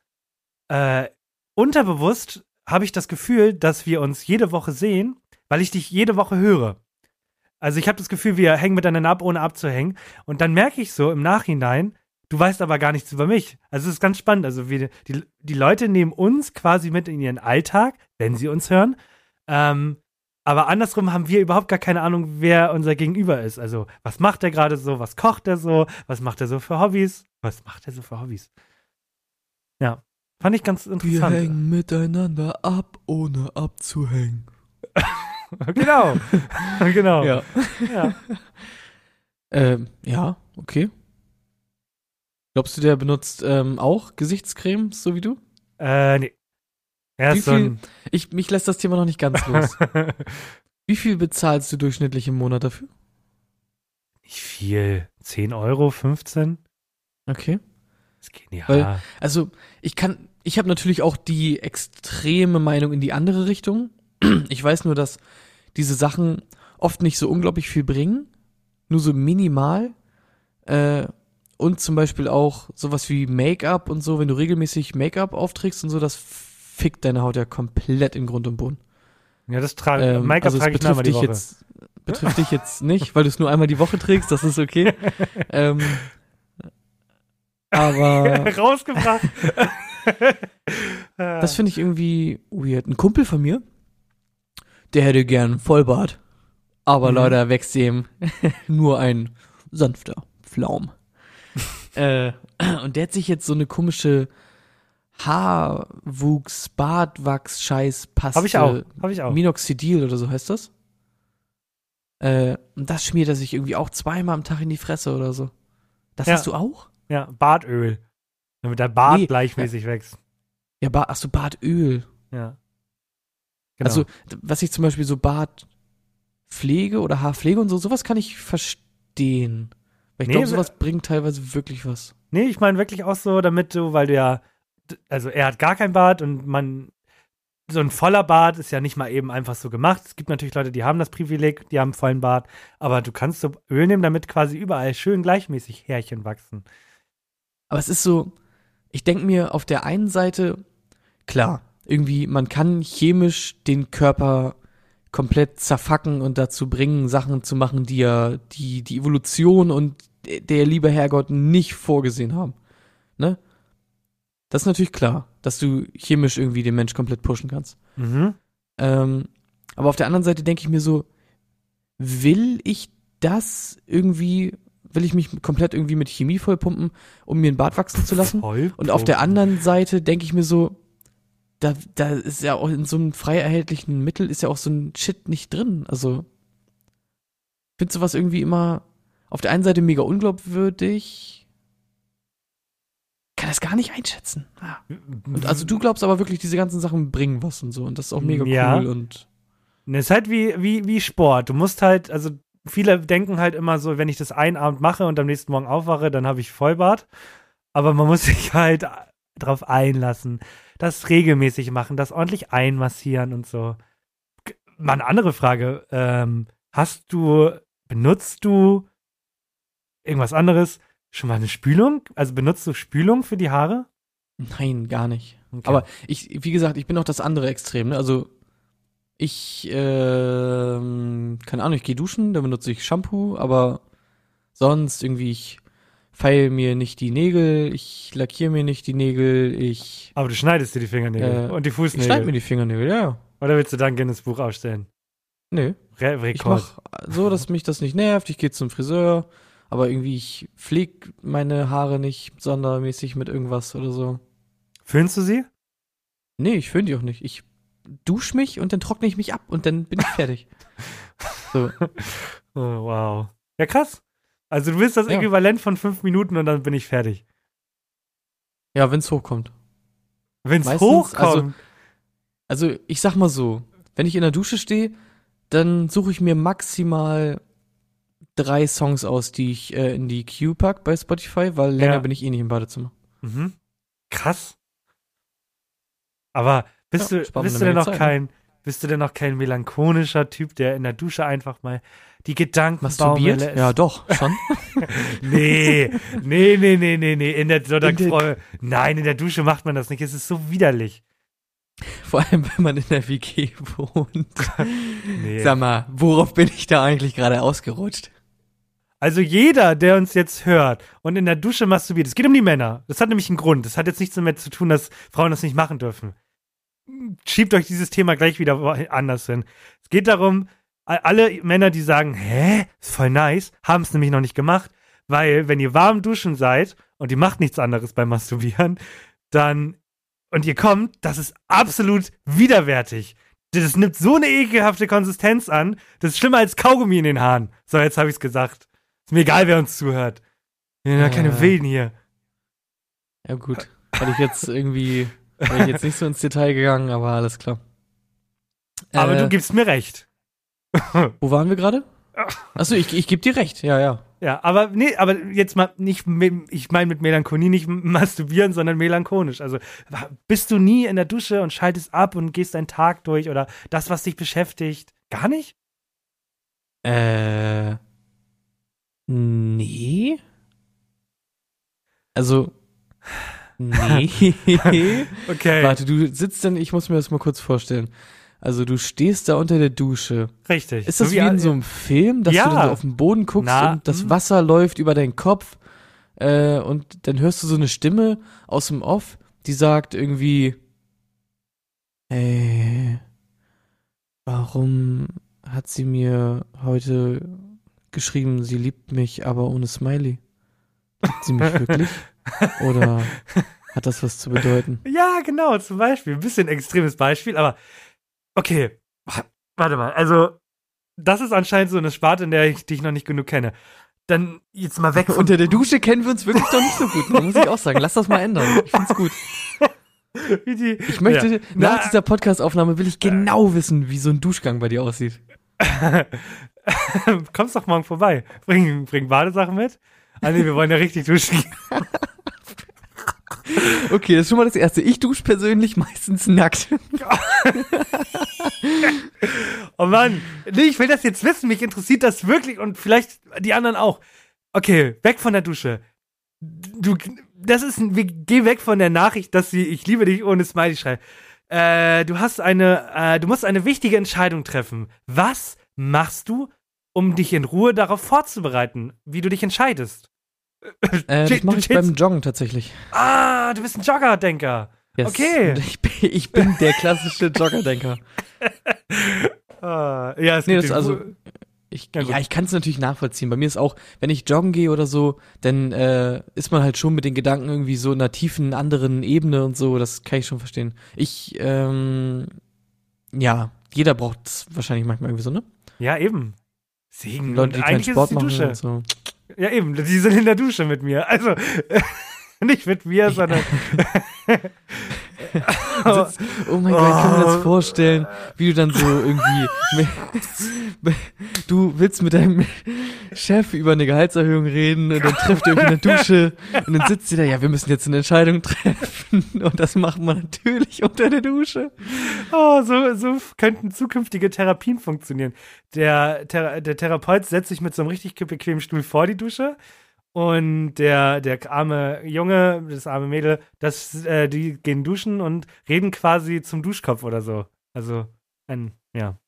S2: äh, unterbewusst habe ich das Gefühl, dass wir uns jede Woche sehen, weil ich dich jede Woche höre. Also ich habe das Gefühl, wir hängen miteinander ab, ohne abzuhängen. Und dann merke ich so im Nachhinein, du weißt aber gar nichts über mich. Also es ist ganz spannend. Also wir, die, die Leute nehmen uns quasi mit in ihren Alltag, wenn sie uns hören. Ähm, aber andersrum haben wir überhaupt gar keine Ahnung, wer unser Gegenüber ist. Also was macht er gerade so, was kocht er so, was macht er so für Hobbys, was macht er so für Hobbys. Ja, fand ich ganz
S1: Wir
S2: interessant.
S1: hängen miteinander ab, ohne abzuhängen.
S2: genau, genau.
S1: Ja.
S2: ja.
S1: Ähm, ja, okay. Glaubst du, der benutzt ähm, auch Gesichtscremes, so wie du?
S2: Äh, nee. Er
S1: Wie
S2: ist so
S1: viel-
S2: ein
S1: Ich, mich lässt das Thema noch nicht ganz los. Wie viel bezahlst du durchschnittlich im Monat dafür?
S2: Nicht viel. 10 Euro, 15?
S1: Okay.
S2: Das geht ja.
S1: Weil- Also, ich kann, ich habe natürlich auch die extreme Meinung in die andere Richtung. Ich weiß nur, dass diese Sachen oft nicht so unglaublich viel bringen, nur so minimal. Äh, und zum Beispiel auch sowas wie Make-up und so, wenn du regelmäßig Make-up aufträgst und so, das fickt deine Haut ja komplett in Grund und Boden.
S2: ja, das trage
S1: Ähm,
S2: Make-up
S1: also
S2: trage ich
S1: betrifft dich jetzt betrifft dich jetzt nicht, weil du es nur einmal die Woche trägst, das ist okay. ähm, aber
S2: Rausgebracht.
S1: Das finde ich irgendwie weird. Ein Kumpel von mir, der hätte gern Vollbart. Aber
S2: Mhm.
S1: leider wächst ihm nur ein sanfter Pflaum. äh, und der hat sich jetzt so eine komische Haarwuchs, Bartwachs, Scheiß, Paste.
S2: Habe ich auch. Habe ich auch.
S1: Minoxidil oder so heißt das. Äh, und das schmiert er sich irgendwie auch zweimal am Tag in die Fresse oder so. Das
S2: Ja.
S1: hast du auch?
S2: Ja, Bartöl. Damit der Bart
S1: Nee.
S2: gleichmäßig wächst.
S1: Ja, Bar, ach so, Bartöl.
S2: Ja. Genau.
S1: Also, was ich zum Beispiel so Bartpflege oder Haarpflege und so, sowas kann ich verstehen. Weil ich
S2: Nee,
S1: glaube, sowas bringt teilweise wirklich was.
S2: Nee, ich meine wirklich auch so, damit du, weil du ja, also er hat gar kein Bart und man, so ein voller Bart ist ja nicht mal eben einfach so gemacht. Es gibt natürlich Leute, die haben das Privileg, die haben einen vollen Bart, aber du kannst so Öl nehmen, damit quasi überall schön gleichmäßig Härchen wachsen.
S1: Aber es ist so, ich denke mir auf der einen Seite, klar, irgendwie, man kann chemisch den Körper komplett zerfacken und dazu bringen, Sachen zu machen, die ja die, die Evolution und der liebe Herrgott nicht vorgesehen haben. Ne? Das ist natürlich klar, dass du chemisch irgendwie den Mensch komplett pushen kannst.
S2: Mhm.
S1: Ähm, aber auf der anderen Seite denke ich mir so, will ich das irgendwie, will ich mich komplett irgendwie mit Chemie vollpumpen, um mir einen Bart wachsen zu lassen?
S2: Voll
S1: Und auf der anderen Seite denke ich mir so, da, da ist ja auch in so einem frei erhältlichen Mittel ist ja auch so ein Shit nicht drin. Also, ich finde sowas irgendwie immer auf der einen Seite mega unglaubwürdig. Kann das gar nicht einschätzen. Und also du glaubst aber wirklich, diese ganzen Sachen bringen was und so. Und das ist auch mega
S2: Ja.
S1: cool und
S2: Ne, ist halt wie, wie, wie Sport. Du musst halt, also viele denken halt immer so, wenn ich das einen Abend mache und am nächsten Morgen aufwache, dann habe ich Vollbart. Aber man muss sich halt drauf einlassen, das regelmäßig machen, das ordentlich einmassieren und so. Mal eine andere Frage. Ähm, hast du, benutzt du irgendwas anderes? Schon mal eine Spülung? Also benutzt du Spülung für die Haare?
S1: nein, gar nicht.
S2: Okay.
S1: Aber ich, wie gesagt, ich bin auch das andere Extrem. Ne? Also ich, ähm, keine Ahnung, ich gehe duschen, dann benutze ich Shampoo, aber sonst irgendwie, ich feile mir nicht die Nägel, ich lackiere mir nicht die Nägel, ich,
S2: Aber du schneidest dir die Fingernägel
S1: Äh,
S2: und die
S1: ich schneide mir
S2: Fußnägel.
S1: die Fingernägel, ja.
S2: Oder willst du dann Guinness Buch aufstellen?
S1: Nö,
S2: Re
S1: ich
S2: Rekord.
S1: mach so, dass mich das nicht nervt, ich gehe zum Friseur, aber irgendwie, ich pflege meine Haare nicht sondermäßig mit irgendwas oder so.
S2: Föhnst du sie?
S1: Nee, ich finde die auch nicht. Ich dusch mich und dann trockne ich mich ab und dann bin ich fertig. so.
S2: Oh, wow. Ja, krass. Also du bist das
S1: Ja.
S2: Äquivalent von fünf Minuten und dann bin ich fertig.
S1: Ja, wenn's hochkommt.
S2: Wenn es
S1: Meistens,
S2: hochkommt.
S1: Also, ich sag mal so, wenn ich in der Dusche stehe, dann suche ich mir maximal drei Songs aus, die ich äh, in die Queue pack bei Spotify, weil länger
S2: Ja.
S1: bin ich eh nicht im Badezimmer.
S2: mhm. Krass. Aber bist
S1: Ja,
S2: du, bist du denn noch
S1: Zeit,
S2: kein, bist du denn noch kein melancholischer Typ, der in der Dusche einfach mal die Gedanken
S1: Masturbiert? Ja, doch, schon.
S2: Nee, nee, nee, nee, nee, nee. In der, Frau- nein, in der Dusche macht man das nicht. Es ist so widerlich.
S1: Vor allem, wenn man in der WG wohnt.
S2: Nee.
S1: Sag mal, worauf bin ich da eigentlich gerade ausgerutscht?
S2: Also jeder, der uns jetzt hört und in der Dusche masturbiert, es geht um die Männer. Das hat nämlich einen Grund. Das hat jetzt nichts damit zu tun, dass Frauen das nicht machen dürfen. Schiebt euch dieses Thema gleich wieder anders hin. Es geht darum, alle Männer, die sagen, hä, ist voll nice, haben es nämlich noch nicht gemacht, weil wenn ihr warm duschen seid und ihr macht nichts anderes beim Masturbieren, dann und ihr kommt, das ist absolut widerwärtig. Das nimmt so eine ekelhafte Konsistenz an, das ist schlimmer als Kaugummi in den Haaren. So, jetzt habe ich's gesagt. Ist mir egal, wer uns zuhört. Wir sind ja keine. Wilden hier.
S1: Ja, gut. Hatte ich jetzt irgendwie, wäre ich jetzt nicht so ins Detail gegangen, aber alles klar.
S2: Aber
S1: Äh,
S2: du gibst mir recht.
S1: Wo waren wir gerade? Achso, ich, ich gebe dir recht. Ja, ja.
S2: Ja, aber nee, aber jetzt mal nicht, mit- ich meine mit Melancholie nicht masturbieren, sondern melancholisch. Also bist du nie in der Dusche und schaltest ab und gehst deinen Tag durch oder das, was dich beschäftigt? Gar nicht?
S1: Äh. Nee. Also. Nee.
S2: Okay,
S1: Warte, du sitzt dann, ich muss mir das mal kurz vorstellen. Also du stehst da unter der Dusche.
S2: richtig.
S1: Ist das
S2: So
S1: wie in
S2: all-
S1: so einem Film, dass
S2: Ja.
S1: du dann so auf den Boden guckst
S2: Na,
S1: und das
S2: mm.
S1: Wasser läuft über deinen Kopf äh, und dann hörst du so eine Stimme aus dem Off, die sagt irgendwie, ey, warum hat sie mir heute geschrieben, sie liebt mich, aber ohne Smiley? Liebt sie mich wirklich? Oder hat das was zu bedeuten?
S2: Ja, genau, zum Beispiel. Ein bisschen extremes Beispiel, aber okay. Warte mal, also das ist anscheinend so eine Sparte, in der ich dich noch nicht genug kenne. Dann jetzt mal weg
S1: Unter der Dusche kennen wir uns wirklich doch nicht so gut, ne? muss ich auch sagen. Lass das mal ändern. Ich find's gut.
S2: die,
S1: Ich möchte,
S2: Ja.
S1: nach
S2: Na-
S1: dieser Podcast-Aufnahme will ich genau wissen, wie so ein Duschgang bei dir aussieht.
S2: Kommst doch morgen vorbei. Bring, bring Badesachen mit. Ah nee, wir wollen ja richtig duschen.
S1: Okay, das ist schon mal das Erste. Ich dusche persönlich meistens nackt.
S2: Oh Mann, nee, ich will das jetzt wissen. Mich interessiert das wirklich und vielleicht die anderen auch. Okay, weg von der Dusche. Du, das ist, ein- gehen weg von der Nachricht, dass sie, ich liebe dich ohne Smiley schreibt. Äh, du hast eine, äh, du musst eine wichtige Entscheidung treffen. Was machst du, um dich in Ruhe darauf vorzubereiten, wie du dich entscheidest?
S1: Äh, das mache ich beim Joggen tatsächlich.
S2: Ah, du bist ein Jogger-Denker.
S1: Yes.
S2: Okay.
S1: Ich bin, ich bin der klassische Joggerdenker.
S2: Ah, ja, es
S1: Nee,
S2: gibt
S1: das also. Ich,
S2: Ja,
S1: ja, ich kann es natürlich nachvollziehen. Bei mir ist auch, wenn ich joggen gehe oder so, dann äh, ist man halt schon mit den Gedanken irgendwie so in einer tiefen anderen Ebene und so. Das kann ich schon verstehen. Ich, ähm, ja, jeder braucht es wahrscheinlich manchmal irgendwie so, ne?
S2: Ja, eben. Segen.
S1: Leute, die keinen Sport machen und so.
S2: Ja, eben. Die sind in der Dusche mit mir. Also, nicht mit mir, sondern.
S1: Oh mein Gott, ich kann mir das
S2: Oh.
S1: vorstellen, wie du dann so irgendwie, du willst mit deinem Chef über eine Gehaltserhöhung reden und dann trefft ihr euch in der Dusche und dann sitzt ihr da, ja, wir müssen jetzt eine Entscheidung treffen und das macht man natürlich unter der Dusche.
S2: Oh, so, so könnten zukünftige Therapien funktionieren. Der, der Therapeut setzt sich mit so einem richtig bequemen Stuhl vor die Dusche und der, der arme Junge, das arme Mädel, das, äh, die gehen duschen und reden quasi zum Duschkopf oder so. Also, ein, ja.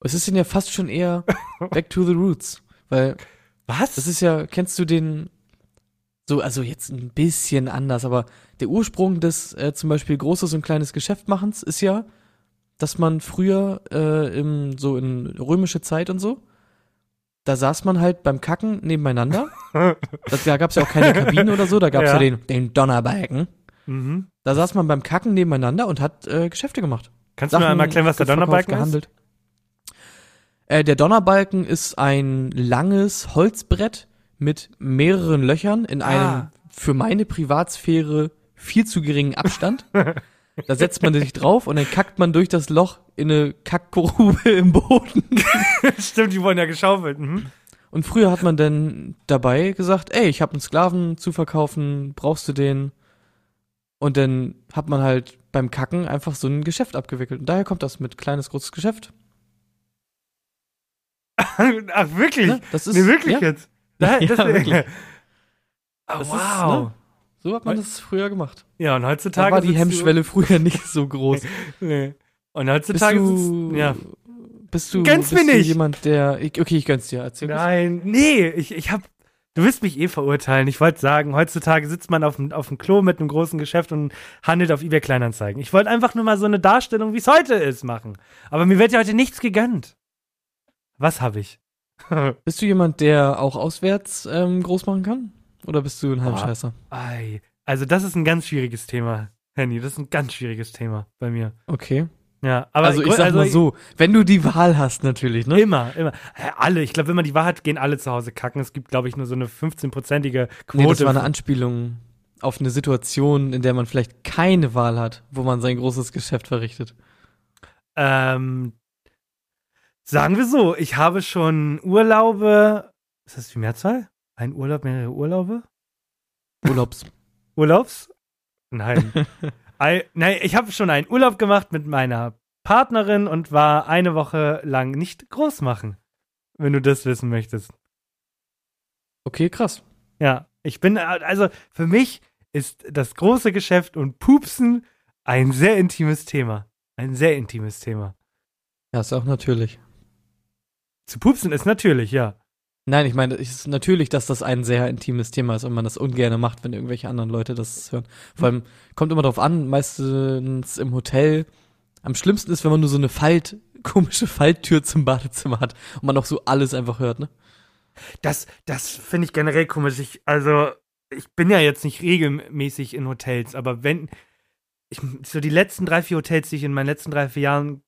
S1: Es ist denn ja fast schon eher back to the roots, weil
S2: Was?
S1: das ist ja, kennst du den, so, also jetzt ein bisschen anders, aber der Ursprung des äh, zum Beispiel großes und kleines Geschäftmachens ist ja, dass man früher äh, im, so in römische Zeit und so, da saß man halt beim Kacken nebeneinander. Das, da gab es ja auch keine Kabine oder so, da gab es ja.
S2: Ja.
S1: den, den Donnerbalken.
S2: mhm.
S1: Da saß man beim Kacken nebeneinander und hat äh, Geschäfte gemacht.
S2: Kannst du mir einmal erklären, was der Donnerbalken ist?
S1: gehandelt. Äh, der Donnerbalken ist ein langes Holzbrett mit mehreren Löchern in einem
S2: Ah.
S1: für meine Privatsphäre viel zu geringen Abstand. da setzt man sich drauf und dann kackt man durch das Loch in eine Kackgrube im Boden.
S2: Stimmt, die wurden ja geschaufelt. Mhm.
S1: Und früher hat man dann dabei gesagt, ey, ich habe einen Sklaven zu verkaufen, brauchst du den? Und dann hat man halt beim Kacken einfach so ein Geschäft abgewickelt. Und daher kommt das mit kleines, großes Geschäft.
S2: Ach, wirklich?
S1: Ne? Das ist,
S2: nee, wirklich
S1: ja,
S2: jetzt? Da,
S1: Ja,
S2: das,
S1: wirklich.
S2: Oh,
S1: ist,
S2: wow.
S1: ne? So hat man das früher gemacht.
S2: Ja, und
S1: Da
S2: heutzutage.
S1: war die Hemmschwelle früher nicht so groß.
S2: Du, nee. Und
S1: Bist
S2: heutzutage.
S1: du,
S2: sitzt, ja.
S1: bist du,
S2: Gönn's
S1: bist
S2: mir
S1: du
S2: nicht.
S1: jemand, der, ich, okay, ich gönn's dir, erzähl.
S2: Nein, nee, ich, ich hab. Du wirst mich eh verurteilen. Ich wollte sagen, heutzutage sitzt man auf dem, auf dem Klo mit einem großen Geschäft und handelt auf eBay Kleinanzeigen. Ich wollte einfach nur mal so eine Darstellung, wie es heute ist, machen. Aber mir wird ja heute nichts gegönnt. Was habe ich?
S1: Bist du jemand, der auch auswärts ähm, groß machen kann? Oder bist du ein. Heimscheißer?
S2: Ei. Also, das ist ein ganz schwieriges Thema, Henny. Das ist ein ganz schwieriges Thema bei mir.
S1: Okay.
S2: Ja, aber
S1: also ich sag mal so, wenn du die Wahl hast natürlich, ne?
S2: Immer, immer. Alle, ich glaube, wenn man die Wahrheit hat, gehen alle zu Hause kacken. Es gibt, glaube ich, nur so eine 15-prozentige Quote.
S1: Nee, das war eine Anspielung auf eine Situation, in der man vielleicht keine Wahl hat, wo man sein großes Geschäft verrichtet.
S2: ähm, sagen wir so, ich habe schon Urlaube. Ist das die Mehrzahl? Ein Urlaub, mehrere Urlaube?
S1: Urlaubs.
S2: Urlaubs? Nein. Ei- Nein, ich habe schon einen Urlaub gemacht mit meiner Partnerin und war eine Woche lang nicht groß machen. Wenn du das wissen möchtest.
S1: Okay, krass.
S2: Ja, ich bin, also für mich ist das große Geschäft und Pupsen ein sehr intimes Thema. Ein sehr intimes Thema.
S1: Ja, ist auch natürlich.
S2: Zu pupsen ist natürlich, ja.
S1: Nein, ich meine, es ist natürlich, dass das ein sehr intimes Thema ist und man das ungern macht, wenn irgendwelche anderen Leute das hören. Vor allem kommt immer drauf an, meistens im Hotel. Am schlimmsten ist, wenn man nur so eine Falt, komische Falltür zum Badezimmer hat und man auch so alles einfach hört, ne?
S2: Das, das finde ich generell komisch. Ich, also, ich bin ja jetzt nicht regelmäßig in Hotels, aber wenn, ich, so die letzten drei, vier Hotels, die ich in meinen letzten drei, vier Jahren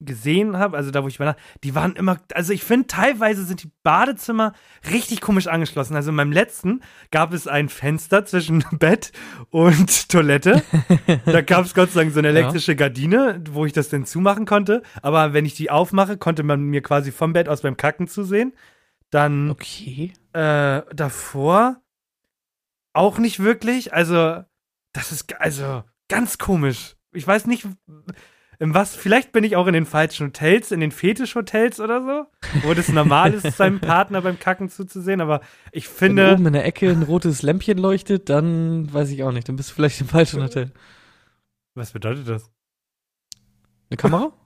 S2: gesehen habe, also da, wo ich war, die waren immer, also ich finde, teilweise sind die Badezimmer richtig komisch angeschlossen. Also in meinem letzten gab es ein Fenster zwischen Bett und Toilette. da gab es Gott sei Dank so eine
S1: Ja.
S2: elektrische Gardine, wo ich das dann zumachen konnte. Aber wenn ich die aufmache, konnte man mir quasi vom Bett aus beim Kacken zusehen. Dann
S1: Okay.
S2: äh, davor auch nicht wirklich. Also, das ist also ganz komisch. Ich weiß nicht. In was, vielleicht bin ich auch in den falschen Hotels, in den Fetischhotels oder so, wo das normal ist, seinem Partner beim Kacken zuzusehen, aber ich
S1: Wenn
S2: finde,
S1: oben in der Ecke ein rotes Lämpchen leuchtet, dann weiß ich auch nicht. Dann bist du vielleicht im falschen Hotel.
S2: was bedeutet das?
S1: Eine Kamera?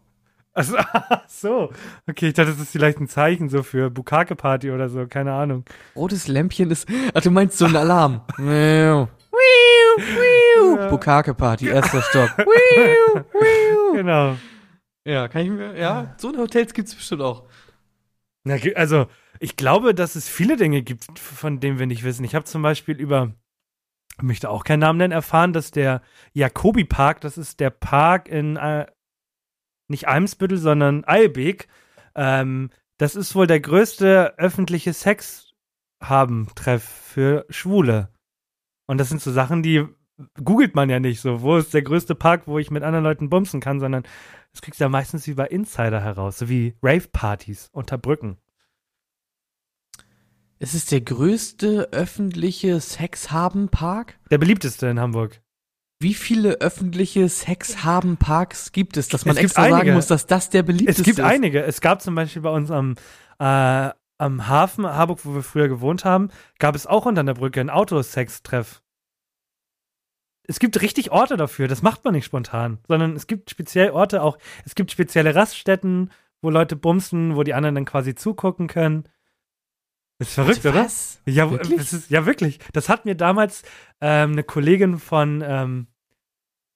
S2: Also, ach so, okay, ich dachte, das ist vielleicht ein Zeichen so für Bukake-Party oder so, keine Ahnung.
S1: Rotes Lämpchen ist. Ach, du meinst so ein Alarm. Bukake-Party, erster Stock.
S2: Genau.
S1: ja, kann ich mir. Ja, so eine Hotels gibt's bestimmt auch.
S2: Na, also, ich glaube, dass es viele Dinge gibt, von denen wir nicht wissen. Ich habe zum Beispiel über, ich möchte auch keinen Namen nennen, erfahren, dass der Jakobi Park, das ist der Park in, äh, nicht Eimsbüttel, sondern Eilbek, ähm, das ist wohl der größte öffentliche Sex-Haben-Treff für Schwule. Und das sind so Sachen, die googelt man ja nicht so. Wo ist der größte Park, wo ich mit anderen Leuten bumsen kann, sondern das kriegst du ja meistens über Insider heraus, so wie Rave-Partys unter Brücken.
S1: Es ist der größte öffentliche Sexhaben-Park.
S2: Der beliebteste in Hamburg.
S1: Wie viele öffentliche Sexhaben-Parks gibt es, dass man
S2: Es
S1: extra sagen
S2: einige.
S1: muss, dass das der beliebteste
S2: Es gibt
S1: ist?
S2: einige. Es gab zum Beispiel bei uns am, äh, am Hafen, Harburg, wo wir früher gewohnt haben, gab es auch unter der Brücke einen Autosex-Treff. Es gibt richtig Orte dafür. Das macht man nicht spontan, sondern es gibt speziell Orte auch. Es gibt spezielle Raststätten, wo Leute bumsen, wo die anderen dann quasi zugucken können. Ist verrückt, oder?
S1: Was?
S2: Ja,
S1: Wirklich?
S2: Das ist, ja, wirklich. Das hat mir damals ähm, eine Kollegin von, ähm,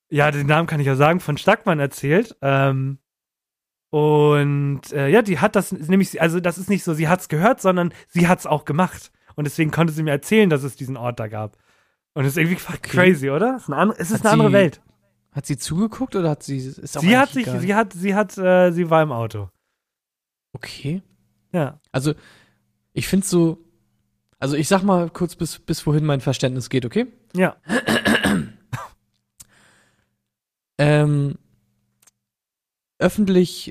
S2: ja, den Namen kann ich ja sagen, von Stackmann erzählt. Ähm, und äh, ja, die hat das nämlich, also das ist nicht so, sie hat es gehört, sondern sie hat es auch gemacht. Und deswegen konnte sie mir erzählen, dass es diesen Ort da gab. Und das ist irgendwie fuck crazy, oder? Es ist eine, andere- es ist eine andere
S1: sie-
S2: Welt.
S1: Hat sie zugeguckt oder hat sie. Ist auch
S2: Sie hat sich,
S1: egal.
S2: sie hat, sie hat, äh, sie war im Auto.
S1: Okay.
S2: Ja.
S1: Also, ich finde so. Also, ich sag mal kurz, bis, bis wohin mein Verständnis geht, okay?
S2: Ja.
S1: Ähm, öffentlich.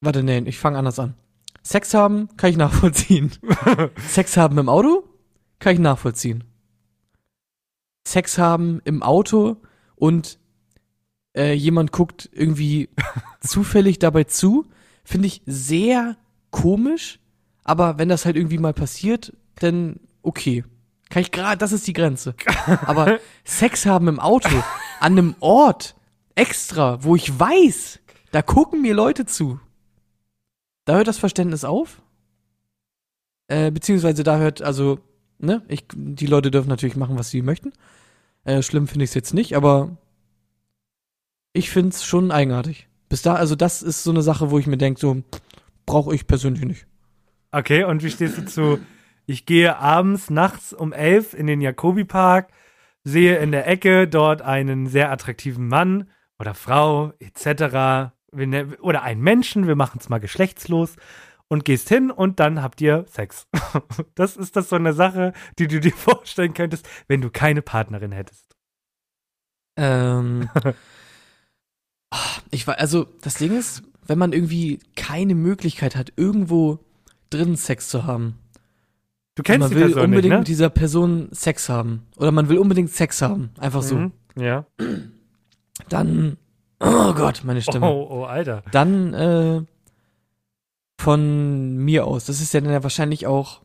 S1: Warte, nee, ich fange anders an. Sex haben kann ich nachvollziehen. Sex haben im Auto kann ich nachvollziehen. Sex haben im Auto und äh, jemand guckt irgendwie zufällig dabei zu, finde ich sehr komisch. Aber wenn das halt irgendwie mal passiert, dann okay. Kann ich gerade, das ist die Grenze. Aber Sex haben im Auto, an einem Ort, extra, wo ich weiß, da gucken mir Leute zu. Da hört das Verständnis auf. Äh, beziehungsweise da hört, also, ne, ich, die Leute dürfen natürlich machen, was sie möchten. Äh, schlimm finde ich es jetzt nicht, aber ich finde es schon eigenartig. Bis da, also das ist so eine Sache, wo ich mir denke, so, brauche ich persönlich nicht.
S2: Okay, und wie stehst du zu? Ich gehe abends, nachts um elf in den Jakobi-Park, sehe in der Ecke dort einen sehr attraktiven Mann oder Frau etc. Ne- Oder einen Menschen, wir machen es mal geschlechtslos und gehst hin und dann habt ihr Sex. Das ist das so eine Sache, die du dir vorstellen könntest, wenn du keine Partnerin hättest.
S1: Ähm, ich war, also das Ding ist, wenn man irgendwie keine Möglichkeit hat, irgendwo drin Sex zu haben,
S2: Du kennst
S1: man
S2: die
S1: will
S2: Person
S1: unbedingt
S2: nicht,
S1: mit
S2: ne?
S1: dieser Person Sex haben oder man will unbedingt Sex haben, einfach so,
S2: Mhm. Ja.
S1: dann, oh Gott, meine Stimme.
S2: Oh, oh, Alter.
S1: Dann äh, von mir aus. Das ist ja dann ja wahrscheinlich auch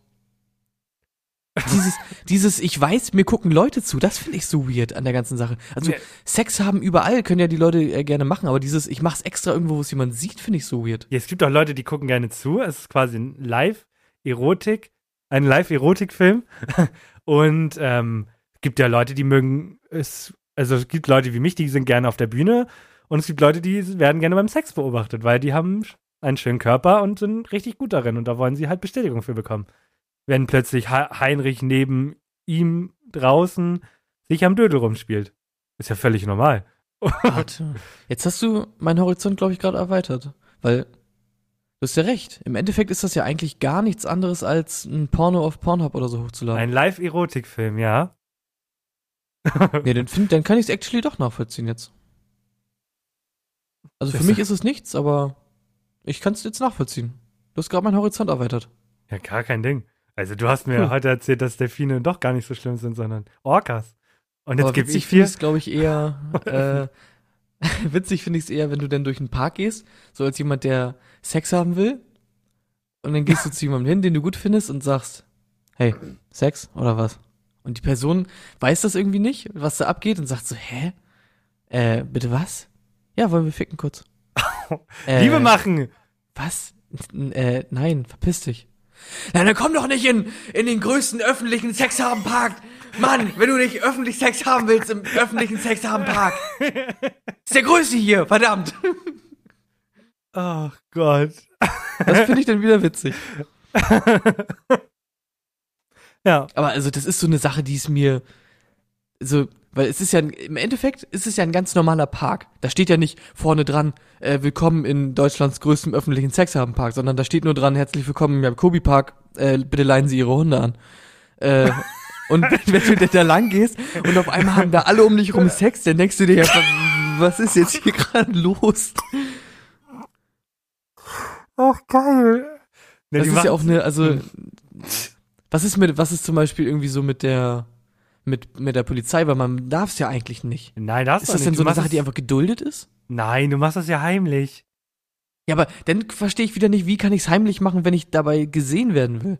S1: dieses, dieses, ich weiß, mir gucken Leute zu, das finde ich so weird an der ganzen Sache. Also
S2: Nee.
S1: Sex haben überall, können ja die Leute äh, gerne machen, aber dieses, ich mach's extra irgendwo, wo es jemand sieht, finde ich so weird.
S2: Ja, es gibt auch Leute, die gucken gerne zu. Es ist quasi ein Live-Erotik, ein Live-Erotik-Film. Und ähm, es gibt ja Leute, die mögen es, also es gibt Leute wie mich, die sind gerne auf der Bühne. Und es gibt Leute, die werden gerne beim Sex beobachtet, weil die haben einen schönen Körper und sind richtig gut darin. Und da wollen sie halt Bestätigung für bekommen. Wenn plötzlich He- Heinrich neben ihm draußen sich am Dödel rumspielt. Ist ja völlig normal.
S1: Warte. Jetzt hast du meinen Horizont, glaube ich, gerade erweitert. Weil, du hast ja recht. Im Endeffekt ist das ja eigentlich gar nichts anderes als ein Porno auf Pornhub oder so hochzuladen.
S2: Ein Live-Erotik-Film, ja.
S1: Nee, dann, find, dann kann ich es actually doch nachvollziehen jetzt. Also für
S2: Das-
S1: mich ist es nichts, aber ich kann es jetzt nachvollziehen. Du hast gerade meinen Horizont erweitert.
S2: Ja, gar kein Ding. Also du hast mir
S1: Hm.
S2: heute erzählt, dass Delfine doch gar nicht so schlimm sind, sondern Orcas. Und jetzt gebe ich
S1: finde
S2: dir.
S1: ich glaube ich, eher, äh, Witzig finde ich es eher, wenn du dann durch den Park gehst, so als jemand, der Sex haben will. Und dann gehst du zu jemandem hin, den du gut findest und sagst, hey, Sex oder was? Und die Person weiß das irgendwie nicht, was da abgeht und sagt so, hä? Äh, bitte was? Ja, wollen wir ficken kurz. Äh,
S2: Liebe machen.
S1: Was? Äh, nein, verpiss dich. Na, dann komm doch nicht in, in den größten öffentlichen Sexhabenpark. Mann, wenn du nicht öffentlich Sex haben willst im öffentlichen Sexhabenpark. Ist der größte hier, verdammt.
S2: Oh Gott.
S1: Das finde ich dann wieder witzig.
S2: Ja.
S1: Aber also das ist so eine Sache, die ist mir so, weil es ist ja im Endeffekt ist es ja ein ganz normaler Park. Da steht ja nicht vorne dran, äh, willkommen in Deutschlands größtem öffentlichen Sexhabenpark, sondern da steht nur dran, herzlich willkommen im Jakobi Park, äh, bitte leihen Sie Ihre Hunde an. Äh, und wenn, du da lang gehst und auf einmal haben da alle um dich rum Sex, dann denkst du dir ja, was ist jetzt hier gerade los?
S2: Ach, geil. Ja,
S1: Das
S2: die
S1: ist ja auch eine, also was ist mit, was ist zum Beispiel irgendwie so mit der mit, mit der Polizei, weil man darf es ja eigentlich nicht.
S2: Nein, das
S1: Ist das denn so eine Sache, die einfach geduldet ist?
S2: Nein, du machst das ja heimlich.
S1: Ja, aber dann verstehe ich wieder nicht, wie kann ich es heimlich machen, wenn ich dabei gesehen werden will?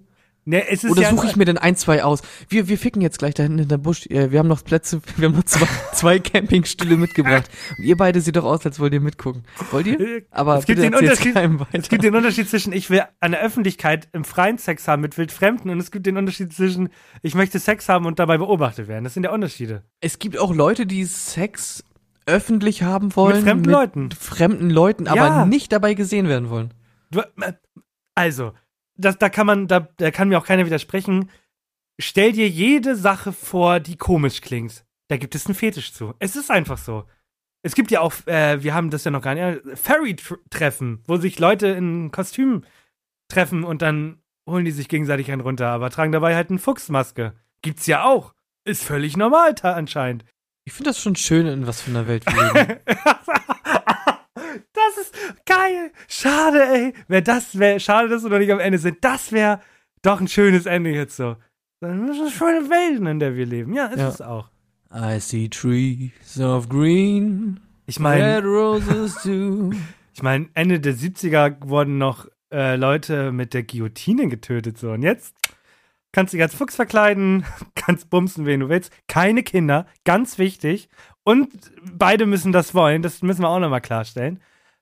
S2: Ne, es ist
S1: Oder
S2: ja
S1: suche ich mir denn ein, zwei aus? Wir, wir ficken jetzt gleich da hinten in der Busch. Äh, Wir haben noch Plätze, wir haben noch zwei, zwei Campingstühle mitgebracht. Und ihr beide seht doch aus, als wollt ihr mitgucken. Wollt ihr?
S2: Äh,
S1: Aber
S2: es gibt den Unterschied. Es gibt den Unterschied zwischen, ich will an der Öffentlichkeit im freien Sex haben mit Wildfremden und es gibt den Unterschied zwischen, ich möchte Sex haben und dabei beobachtet werden. Das sind ja Unterschiede.
S1: Es gibt auch Leute, die Sex öffentlich haben wollen.
S2: Mit fremden Leuten.
S1: fremden Leuten, aber
S2: Ja.
S1: nicht dabei gesehen werden wollen.
S2: Du, äh, also, das, da kann man, da, da kann mir auch keiner widersprechen. Stell dir jede Sache vor, die komisch klingt. Da gibt es einen Fetisch zu. Es ist einfach so. Es gibt ja auch, äh, wir haben das ja noch gar nicht, äh, Fairy-Treffen, wo sich Leute in Kostümen treffen und dann holen die sich gegenseitig einen runter, aber tragen dabei halt eine Fuchsmaske. Gibt's ja auch. Ist völlig normal anscheinend.
S1: Ich finde das schon schön, in was für einer Welt wir leben.
S2: das ist geil. Schade, ey. Wer das wäre, schade, dass wir noch nicht am Ende sind. Das wäre doch ein schönes Ende jetzt so. Das ist eine schöne Welt, in der wir leben. Ja, ist
S1: Ja.
S2: es auch.
S1: I see trees of green,
S2: Ich meine,
S1: red roses too.
S2: ich meine, Ende der 70er wurden noch äh, Leute mit der Guillotine getötet so und jetzt kannst du dich als Fuchs verkleiden, kannst bumsen, wen du willst. Keine Kinder, ganz wichtig. Und beide müssen das wollen, das müssen wir auch nochmal klarstellen.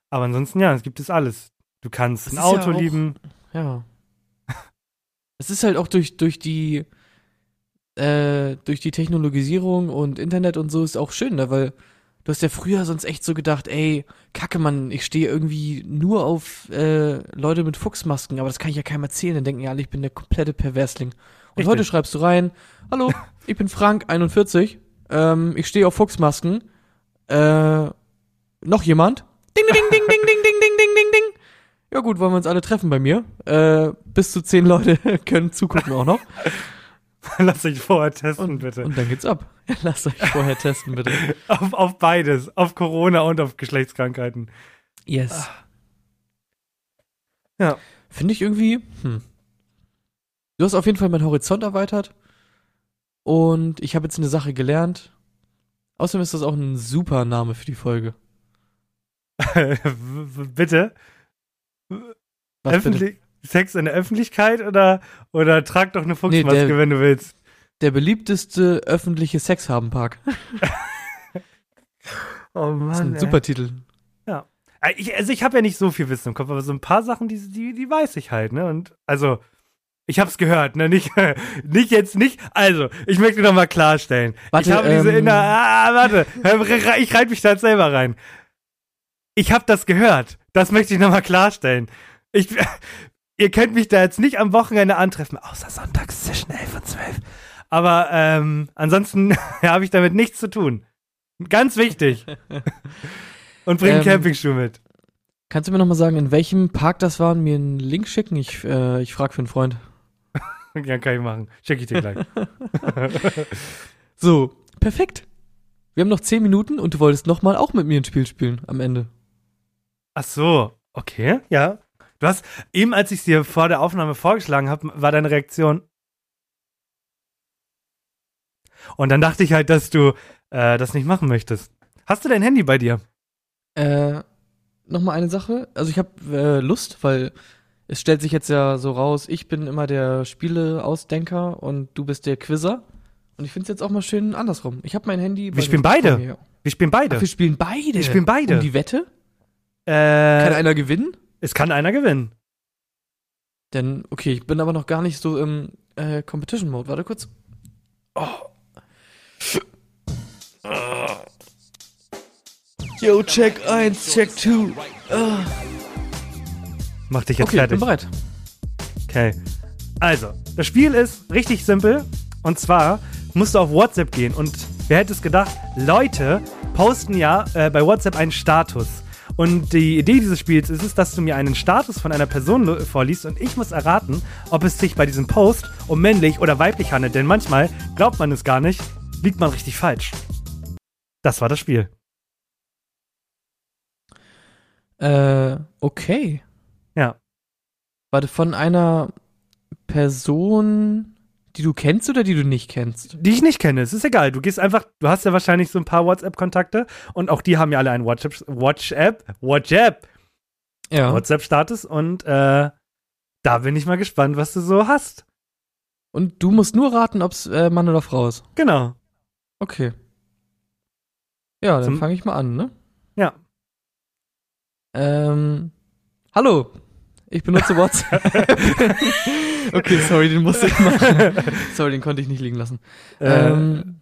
S2: Aber ansonsten, ja, es gibt es alles. Du kannst
S1: Das
S2: ein
S1: ist ja
S2: Auto
S1: auch-
S2: lieben.
S1: Ja. Es ist halt auch durch, durch die äh, durch die Technologisierung und Internet und so ist auch schön, ne? weil du hast ja früher sonst echt so gedacht, ey, kacke Mann, ich stehe irgendwie nur auf äh, Leute mit Fuchsmasken, aber das kann ich ja keinem erzählen, dann denken ja alle, ich bin der komplette Perversling. Und
S2: Richtig.
S1: heute schreibst du rein, hallo, ich bin Frank, 41, ähm, ich stehe auf Fuchsmasken, äh, noch jemand? Ding, ding, ding, ding, ding, ding, ding, ding, ding, ding. Ja gut, wollen wir uns alle treffen bei mir. Äh, bis zu zehn Leute können zugucken auch noch.
S2: Lass dich vorher testen,
S1: Und,
S2: bitte.
S1: und dann geht's ab. Lasst euch vorher testen, bitte.
S2: Auf, auf beides. Auf Corona und auf Geschlechtskrankheiten.
S1: Yes.
S2: Ja.
S1: Finde ich irgendwie, hm. Du hast auf jeden Fall meinen Horizont erweitert. Und ich habe jetzt eine Sache gelernt. Außerdem ist das auch ein super Name für die Folge.
S2: Bitte?
S1: Was bitte?
S2: Öffentlich Sex in der Öffentlichkeit oder, oder trag doch eine Fuchsmaske,
S1: der-
S2: wenn du willst.
S1: Der beliebteste öffentliche Sexhabenpark.
S2: Oh
S1: Das ist ein super Titel.
S2: Äh, Ich, also ich habe ja nicht so viel Wissen im Kopf, aber so ein paar Sachen, die, die, die weiß ich halt, ne? Und also, ich hab's gehört, ne? Nicht, nicht jetzt nicht. Also, ich möchte noch mal klarstellen.
S1: Warte,
S2: ich habe diese
S1: ähm,
S2: inner. Ah, warte. Ich reite mich da jetzt selber rein. Ich habe das gehört. Das möchte ich noch mal klarstellen. Ich, ihr könnt mich da jetzt nicht am Wochenende antreffen, außer sonntags zwischen 11 und 12. Aber ähm, ansonsten habe ich damit nichts zu tun. Ganz wichtig. Und bring
S1: Ähm,
S2: einen Campingschuh mit.
S1: Kannst du mir nochmal sagen, in welchem Park das war und mir einen Link schicken? Ich, äh, ich frage für einen Freund.
S2: Ja, kann ich machen. Check ich dir gleich.
S1: So, perfekt. Wir haben noch zehn Minuten und du wolltest nochmal auch mit mir ein Spiel spielen am Ende.
S2: Ach so, okay, ja. Du hast, eben als ich es dir vor der Aufnahme vorgeschlagen habe, war deine Reaktion. Und dann dachte ich halt, dass du äh, das nicht machen möchtest. Hast du dein Handy bei dir?
S1: Äh, nochmal eine Sache. Also ich habe äh, Lust, weil es stellt sich jetzt ja so raus, ich bin immer der Spieleausdenker und du bist der Quizzer. Und ich finde es jetzt auch mal schön andersrum. Ich habe mein Handy.
S2: Wir spielen beide. Wir spielen beide.
S1: Ach, wir spielen beide.
S2: Wir spielen beide.
S1: Um die Wette? Kann
S2: äh,
S1: einer gewinnen?
S2: es kann einer gewinnen.
S1: Denn, okay, ich bin aber noch gar nicht so im äh, Competition-Mode. Warte kurz. Oh. Yo, check 1, check 2.
S2: Mach dich jetzt
S1: Okay, ich bin
S2: fertig.
S1: bereit.
S2: Okay. Also, das Spiel ist richtig simpel. Und zwar musst du auf WhatsApp gehen. Und wer hätte es gedacht, Leute posten ja äh, bei WhatsApp einen Status. Und die Idee dieses Spiels ist es, dass du mir einen Status von einer Person vorliest und ich muss erraten, ob es sich bei diesem Post um männlich oder weiblich handelt. Denn manchmal glaubt man es gar nicht, liegt man richtig falsch. Das war das Spiel.
S1: Äh, okay. Warte, von einer Person, die du kennst oder die du nicht kennst?
S2: Die ich nicht kenne, es ist egal. Du gehst einfach, du hast ja wahrscheinlich so ein paar WhatsApp-Kontakte und auch die haben ja alle einen WhatsApp, WhatsApp, WhatsApp,
S1: Ja.
S2: WhatsApp-Status und äh, da bin ich mal gespannt, was du so hast.
S1: Und du musst nur raten, ob es äh, Mann oder Frau ist.
S2: Genau.
S1: Okay. Ja, dann fange ich mal an, ne?
S2: Ja.
S1: Ähm, hallo. Ich benutze WhatsApp. okay, sorry, den musste ich machen. sorry, den konnte ich nicht liegen lassen.
S2: Äh,
S1: Ähm,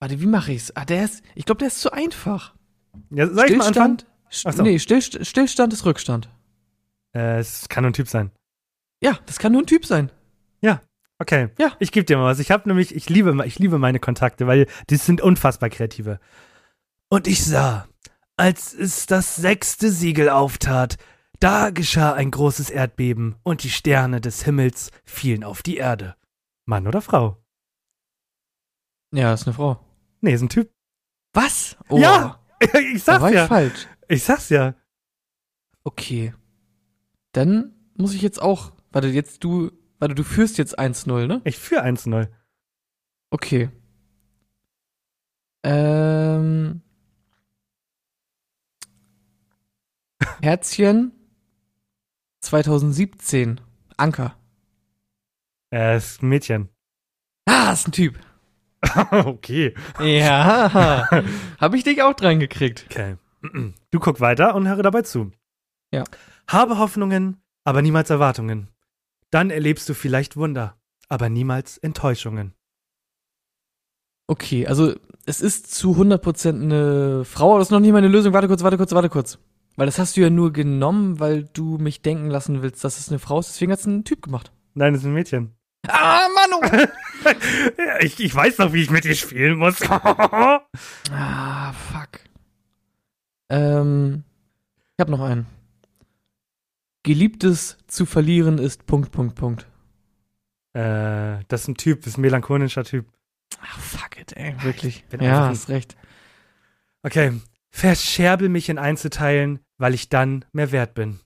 S1: warte, wie mache ich's? Ah, der ist, ich glaube, der ist zu einfach.
S2: ja, soll ich mal anfangen?
S1: St
S2: so.
S1: Nee, Still Stillstand ist Rückstand.
S2: Äh, es kann nur ein Typ sein.
S1: Ja, das kann nur ein Typ sein.
S2: Okay.
S1: Ja.
S2: Ich gebe dir mal was. Ich habe nämlich, ich liebe, ich liebe meine Kontakte, weil die sind unfassbar kreative. Und ich sah, als es das sechste Siegel auftat, da geschah ein großes Erdbeben und die Sterne des Himmels fielen auf die Erde. Mann oder Frau?
S1: Ja, ist eine Frau.
S2: Nee, ist ein Typ.
S1: Was? Oh,
S2: Ja, ich
S1: da war
S2: sag's
S1: ich
S2: ja.
S1: falsch.
S2: Ich sag's ja.
S1: Okay. Dann muss ich jetzt auch, warte, jetzt du, warte, du führst jetzt 1-0, ne?
S2: Ich führe 1-0.
S1: Okay. Ähm. Herzchen 2017. Anker.
S2: Er ist ein Mädchen.
S1: Ah, ist ein Typ.
S2: okay.
S1: Ja. Hab ich dich auch dran gekriegt.
S2: Okay. Du guck weiter und höre dabei zu.
S1: Ja.
S2: Habe Hoffnungen, aber niemals Erwartungen. Dann erlebst du vielleicht Wunder, aber niemals Enttäuschungen.
S1: Okay, also es ist zu 100% eine Frau, aber das ist noch nicht meine Lösung. Warte kurz, warte kurz, warte kurz. Weil das hast du ja nur genommen, weil du mich denken lassen willst, dass es eine Frau ist. Deswegen hat es ein Typ gemacht.
S2: Nein, es ist ein Mädchen.
S1: Ah, Manu!
S2: Ich, ich weiß noch, wie ich mit dir spielen muss.
S1: ah, fuck. Ähm, ich hab noch einen. Geliebtes zu verlieren ist Punkt, Punkt, Punkt.
S2: äh, das ist ein Typ, das ist ein melancholischer Typ.
S1: Ach, fuck it, ey, wirklich. Ja, hast recht.
S2: Okay. Verscherbel mich in Einzelteilen, weil ich dann mehr wert bin.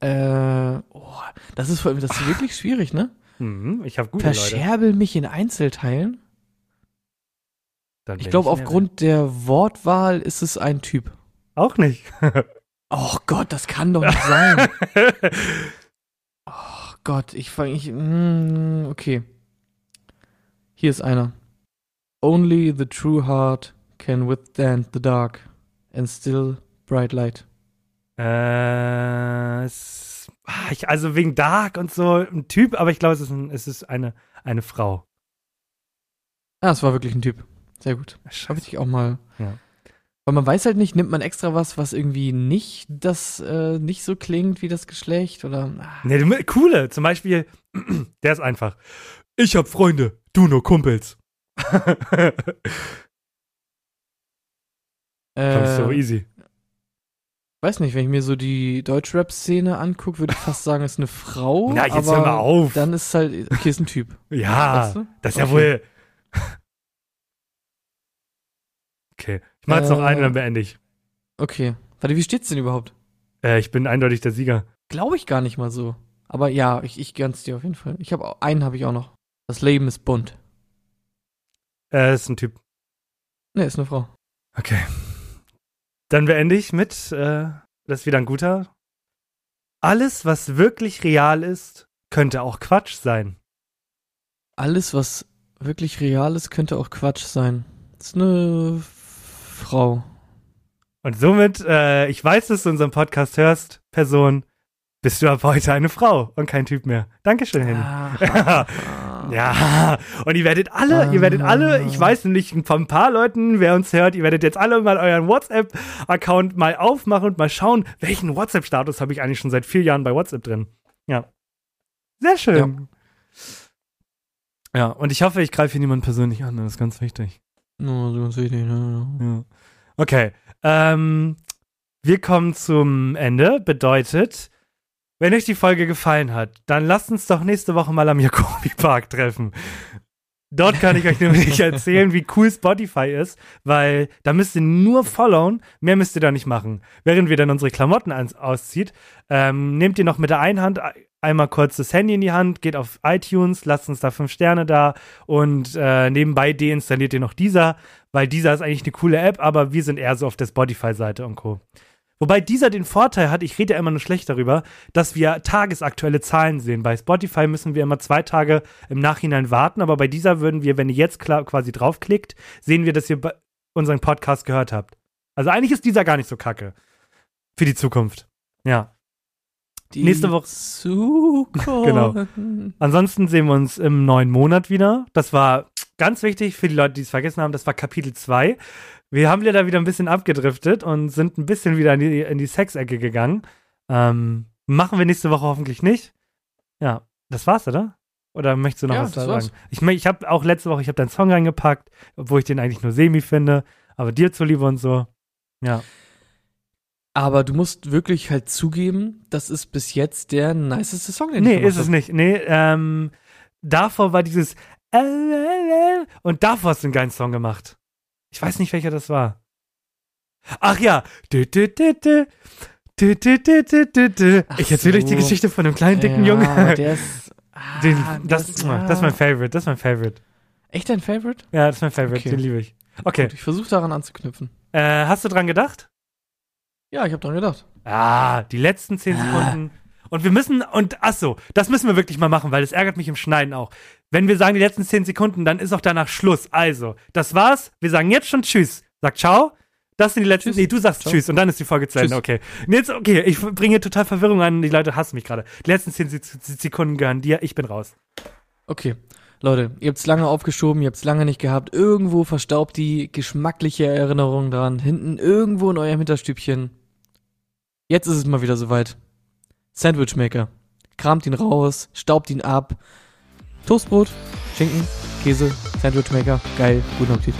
S1: Äh, oh, das ist, das ist wirklich schwierig, ne?
S2: Mhm, ich habe gute Leute.
S1: Verscherbel mich in Einzelteilen? Ich glaube, aufgrund der Wortwahl ist es ein Typ.
S2: Auch nicht.
S1: Oh Gott, das kann doch nicht sein. Oh Gott, ich fange ich. Mm, okay. Hier ist einer. Only the true heart can withstand the dark and still bright light.
S2: Äh, es, ah, ich, also wegen Dark und so ein Typ, aber ich glaube, es ist, ein, es ist eine, eine Frau.
S1: Ah, es war wirklich ein Typ. Sehr gut. Habe ich dich auch mal.
S2: Ja.
S1: Weil man weiß halt nicht, nimmt man extra was, was irgendwie nicht das äh, nicht so klingt wie das Geschlecht oder. Ah,
S2: Nee, du, coole, zum Beispiel, der ist einfach. Ich hab Freunde, du nur Kumpels. Das ist so
S1: äh,
S2: easy.
S1: weiß nicht, wenn ich mir so die Deutschrap-Szene angucke, würde ich fast sagen, es ist eine Frau.
S2: Na, jetzt
S1: aber
S2: hör mal auf.
S1: Dann ist es halt, okay, ist ein Typ.
S2: Ja,
S1: Weißt du?
S2: das ist ja
S1: Okay.
S2: wohl. Okay, ich mach jetzt noch
S1: Äh.
S2: einen, dann beende ich.
S1: Okay. Warte, wie steht's denn überhaupt?
S2: Äh, ich bin eindeutig der Sieger.
S1: Glaube ich gar nicht mal so. Aber ja, ich, ich gönn's dir auf jeden Fall. Ich habe einen habe ich auch noch. Das Leben ist bunt.
S2: Äh, ist ein Typ.
S1: Ne, ist eine Frau.
S2: Okay. Dann beende ich mit, äh, das ist wieder ein guter. Alles, was wirklich real ist, könnte auch Quatsch sein.
S1: Alles, was wirklich real ist, könnte auch Quatsch sein. Das ist eine Frau.
S2: Und somit, äh, ich weiß, dass du unseren Podcast hörst, Person, bist du ab heute eine Frau und kein Typ mehr. Dankeschön, Henny.
S1: Ah.
S2: Ja, und ihr werdet alle, ihr werdet alle, ich weiß nämlich von ein paar Leuten, wer uns hört, ihr werdet jetzt alle mal euren WhatsApp-Account mal aufmachen und mal schauen, welchen WhatsApp-Status habe ich eigentlich schon seit vier Jahren bei WhatsApp drin. Ja. Sehr schön. Ja, und ich hoffe, ich greife hier niemanden persönlich an, das ist ganz wichtig.
S1: No, so ganz wichtig, ne?
S2: Ja. Okay. Ähm, wir kommen zum Ende. Bedeutet, wenn euch die Folge gefallen hat, dann lasst uns doch nächste Woche mal am Jacobi Park treffen. Dort kann ich euch nämlich erzählen, wie cool Spotify ist, weil da müsst ihr nur followen, mehr müsst ihr da nicht machen. Während wir dann unsere Klamotten ans- auszieht, ähm, nehmt ihr noch mit der einen Hand einmal kurz das Handy in die Hand, geht auf iTunes, lasst uns da fünf Sterne da und äh, nebenbei deinstalliert ihr noch dieser, weil dieser ist eigentlich eine coole App, aber wir sind eher so auf der Spotify-Seite und Co. Wobei dieser den Vorteil hat, ich rede ja immer nur schlecht darüber, dass wir tagesaktuelle Zahlen sehen. Bei Spotify müssen wir immer zwei Tage im Nachhinein warten, aber bei dieser würden wir, wenn ihr jetzt quasi draufklickt, sehen wir, dass ihr unseren Podcast gehört habt. Also eigentlich ist dieser gar nicht so kacke. Für die Zukunft. Ja.
S1: Die
S2: Nächste Woche-
S1: Zukunft.
S2: Genau. Ansonsten sehen wir uns im neuen Monat wieder. Das war ganz wichtig für die Leute, die es vergessen haben. Das war Kapitel 2. Wir haben ja da wieder ein bisschen abgedriftet und sind ein bisschen wieder in die, in die Sexecke gegangen. Ähm, machen wir nächste Woche hoffentlich nicht. Ja, das war's, oder? Oder möchtest du noch
S1: Ja,
S2: was
S1: das
S2: sagen? Ich, ich habe auch letzte Woche, ich habe deinen Song reingepackt, obwohl ich den eigentlich nur semi finde. Aber dir zuliebe und so. Ja.
S1: Aber du musst wirklich halt zugeben, das ist bis jetzt der niceste Song, den
S2: Nee,
S1: ich
S2: ist es nicht. Nee, ähm, davor war dieses und davor hast du einen geilen Song gemacht. Ich weiß nicht, welcher das war. Ach ja. Ich erzähle euch die. Geschichte von einem kleinen, dicken
S1: ja,
S2: Jungen.
S1: Der ist, ah,
S2: Den, das,
S1: ist-
S2: das ist mein Favorite, das ist mein Favorite.
S1: Echt dein Favorite?
S2: Ja, das ist mein Favorite,
S1: Okay.
S2: den liebe ich. Okay,
S1: Gut, ich versuche daran anzuknüpfen.
S2: äh, hast du dran gedacht?
S1: Ja, ich habe dran gedacht.
S2: Ah, die letzten zehn
S1: Ah.
S2: Sekunden. Und wir müssen, und ach so, das müssen wir wirklich mal machen, weil das ärgert mich im Schneiden auch. Wenn wir sagen die letzten zehn Sekunden, dann ist auch danach Schluss. Also, das war's. Wir sagen jetzt schon Tschüss. Sag Ciao. Das sind die letzten.
S1: Tschüss.
S2: Nee, du sagst
S1: Ciao.
S2: Tschüss und dann ist die Folge zu Ende. Okay. Jetzt, okay, ich bringe total Verwirrung an. Die Leute hassen mich gerade. Die letzten zehn Se- Se- Sekunden gehören dir. Ich bin raus.
S1: Okay. Leute, ihr habt's lange aufgeschoben, ihr habt's lange nicht gehabt. Irgendwo verstaubt die geschmackliche Erinnerung dran. Hinten irgendwo in eurem Hinterstübchen. Jetzt ist es mal wieder soweit. Sandwichmaker. Kramt ihn raus, staubt ihn ab. Toastbrot, Schinken, Käse, Sandwichmaker. Geil, guten Appetit.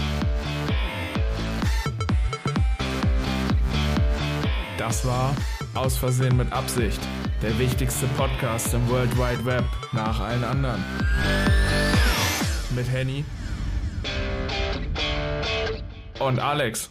S4: Das war Aus Versehen mit Absicht. Der wichtigste Podcast im World Wide Web nach allen anderen. Mit Henny und Alex.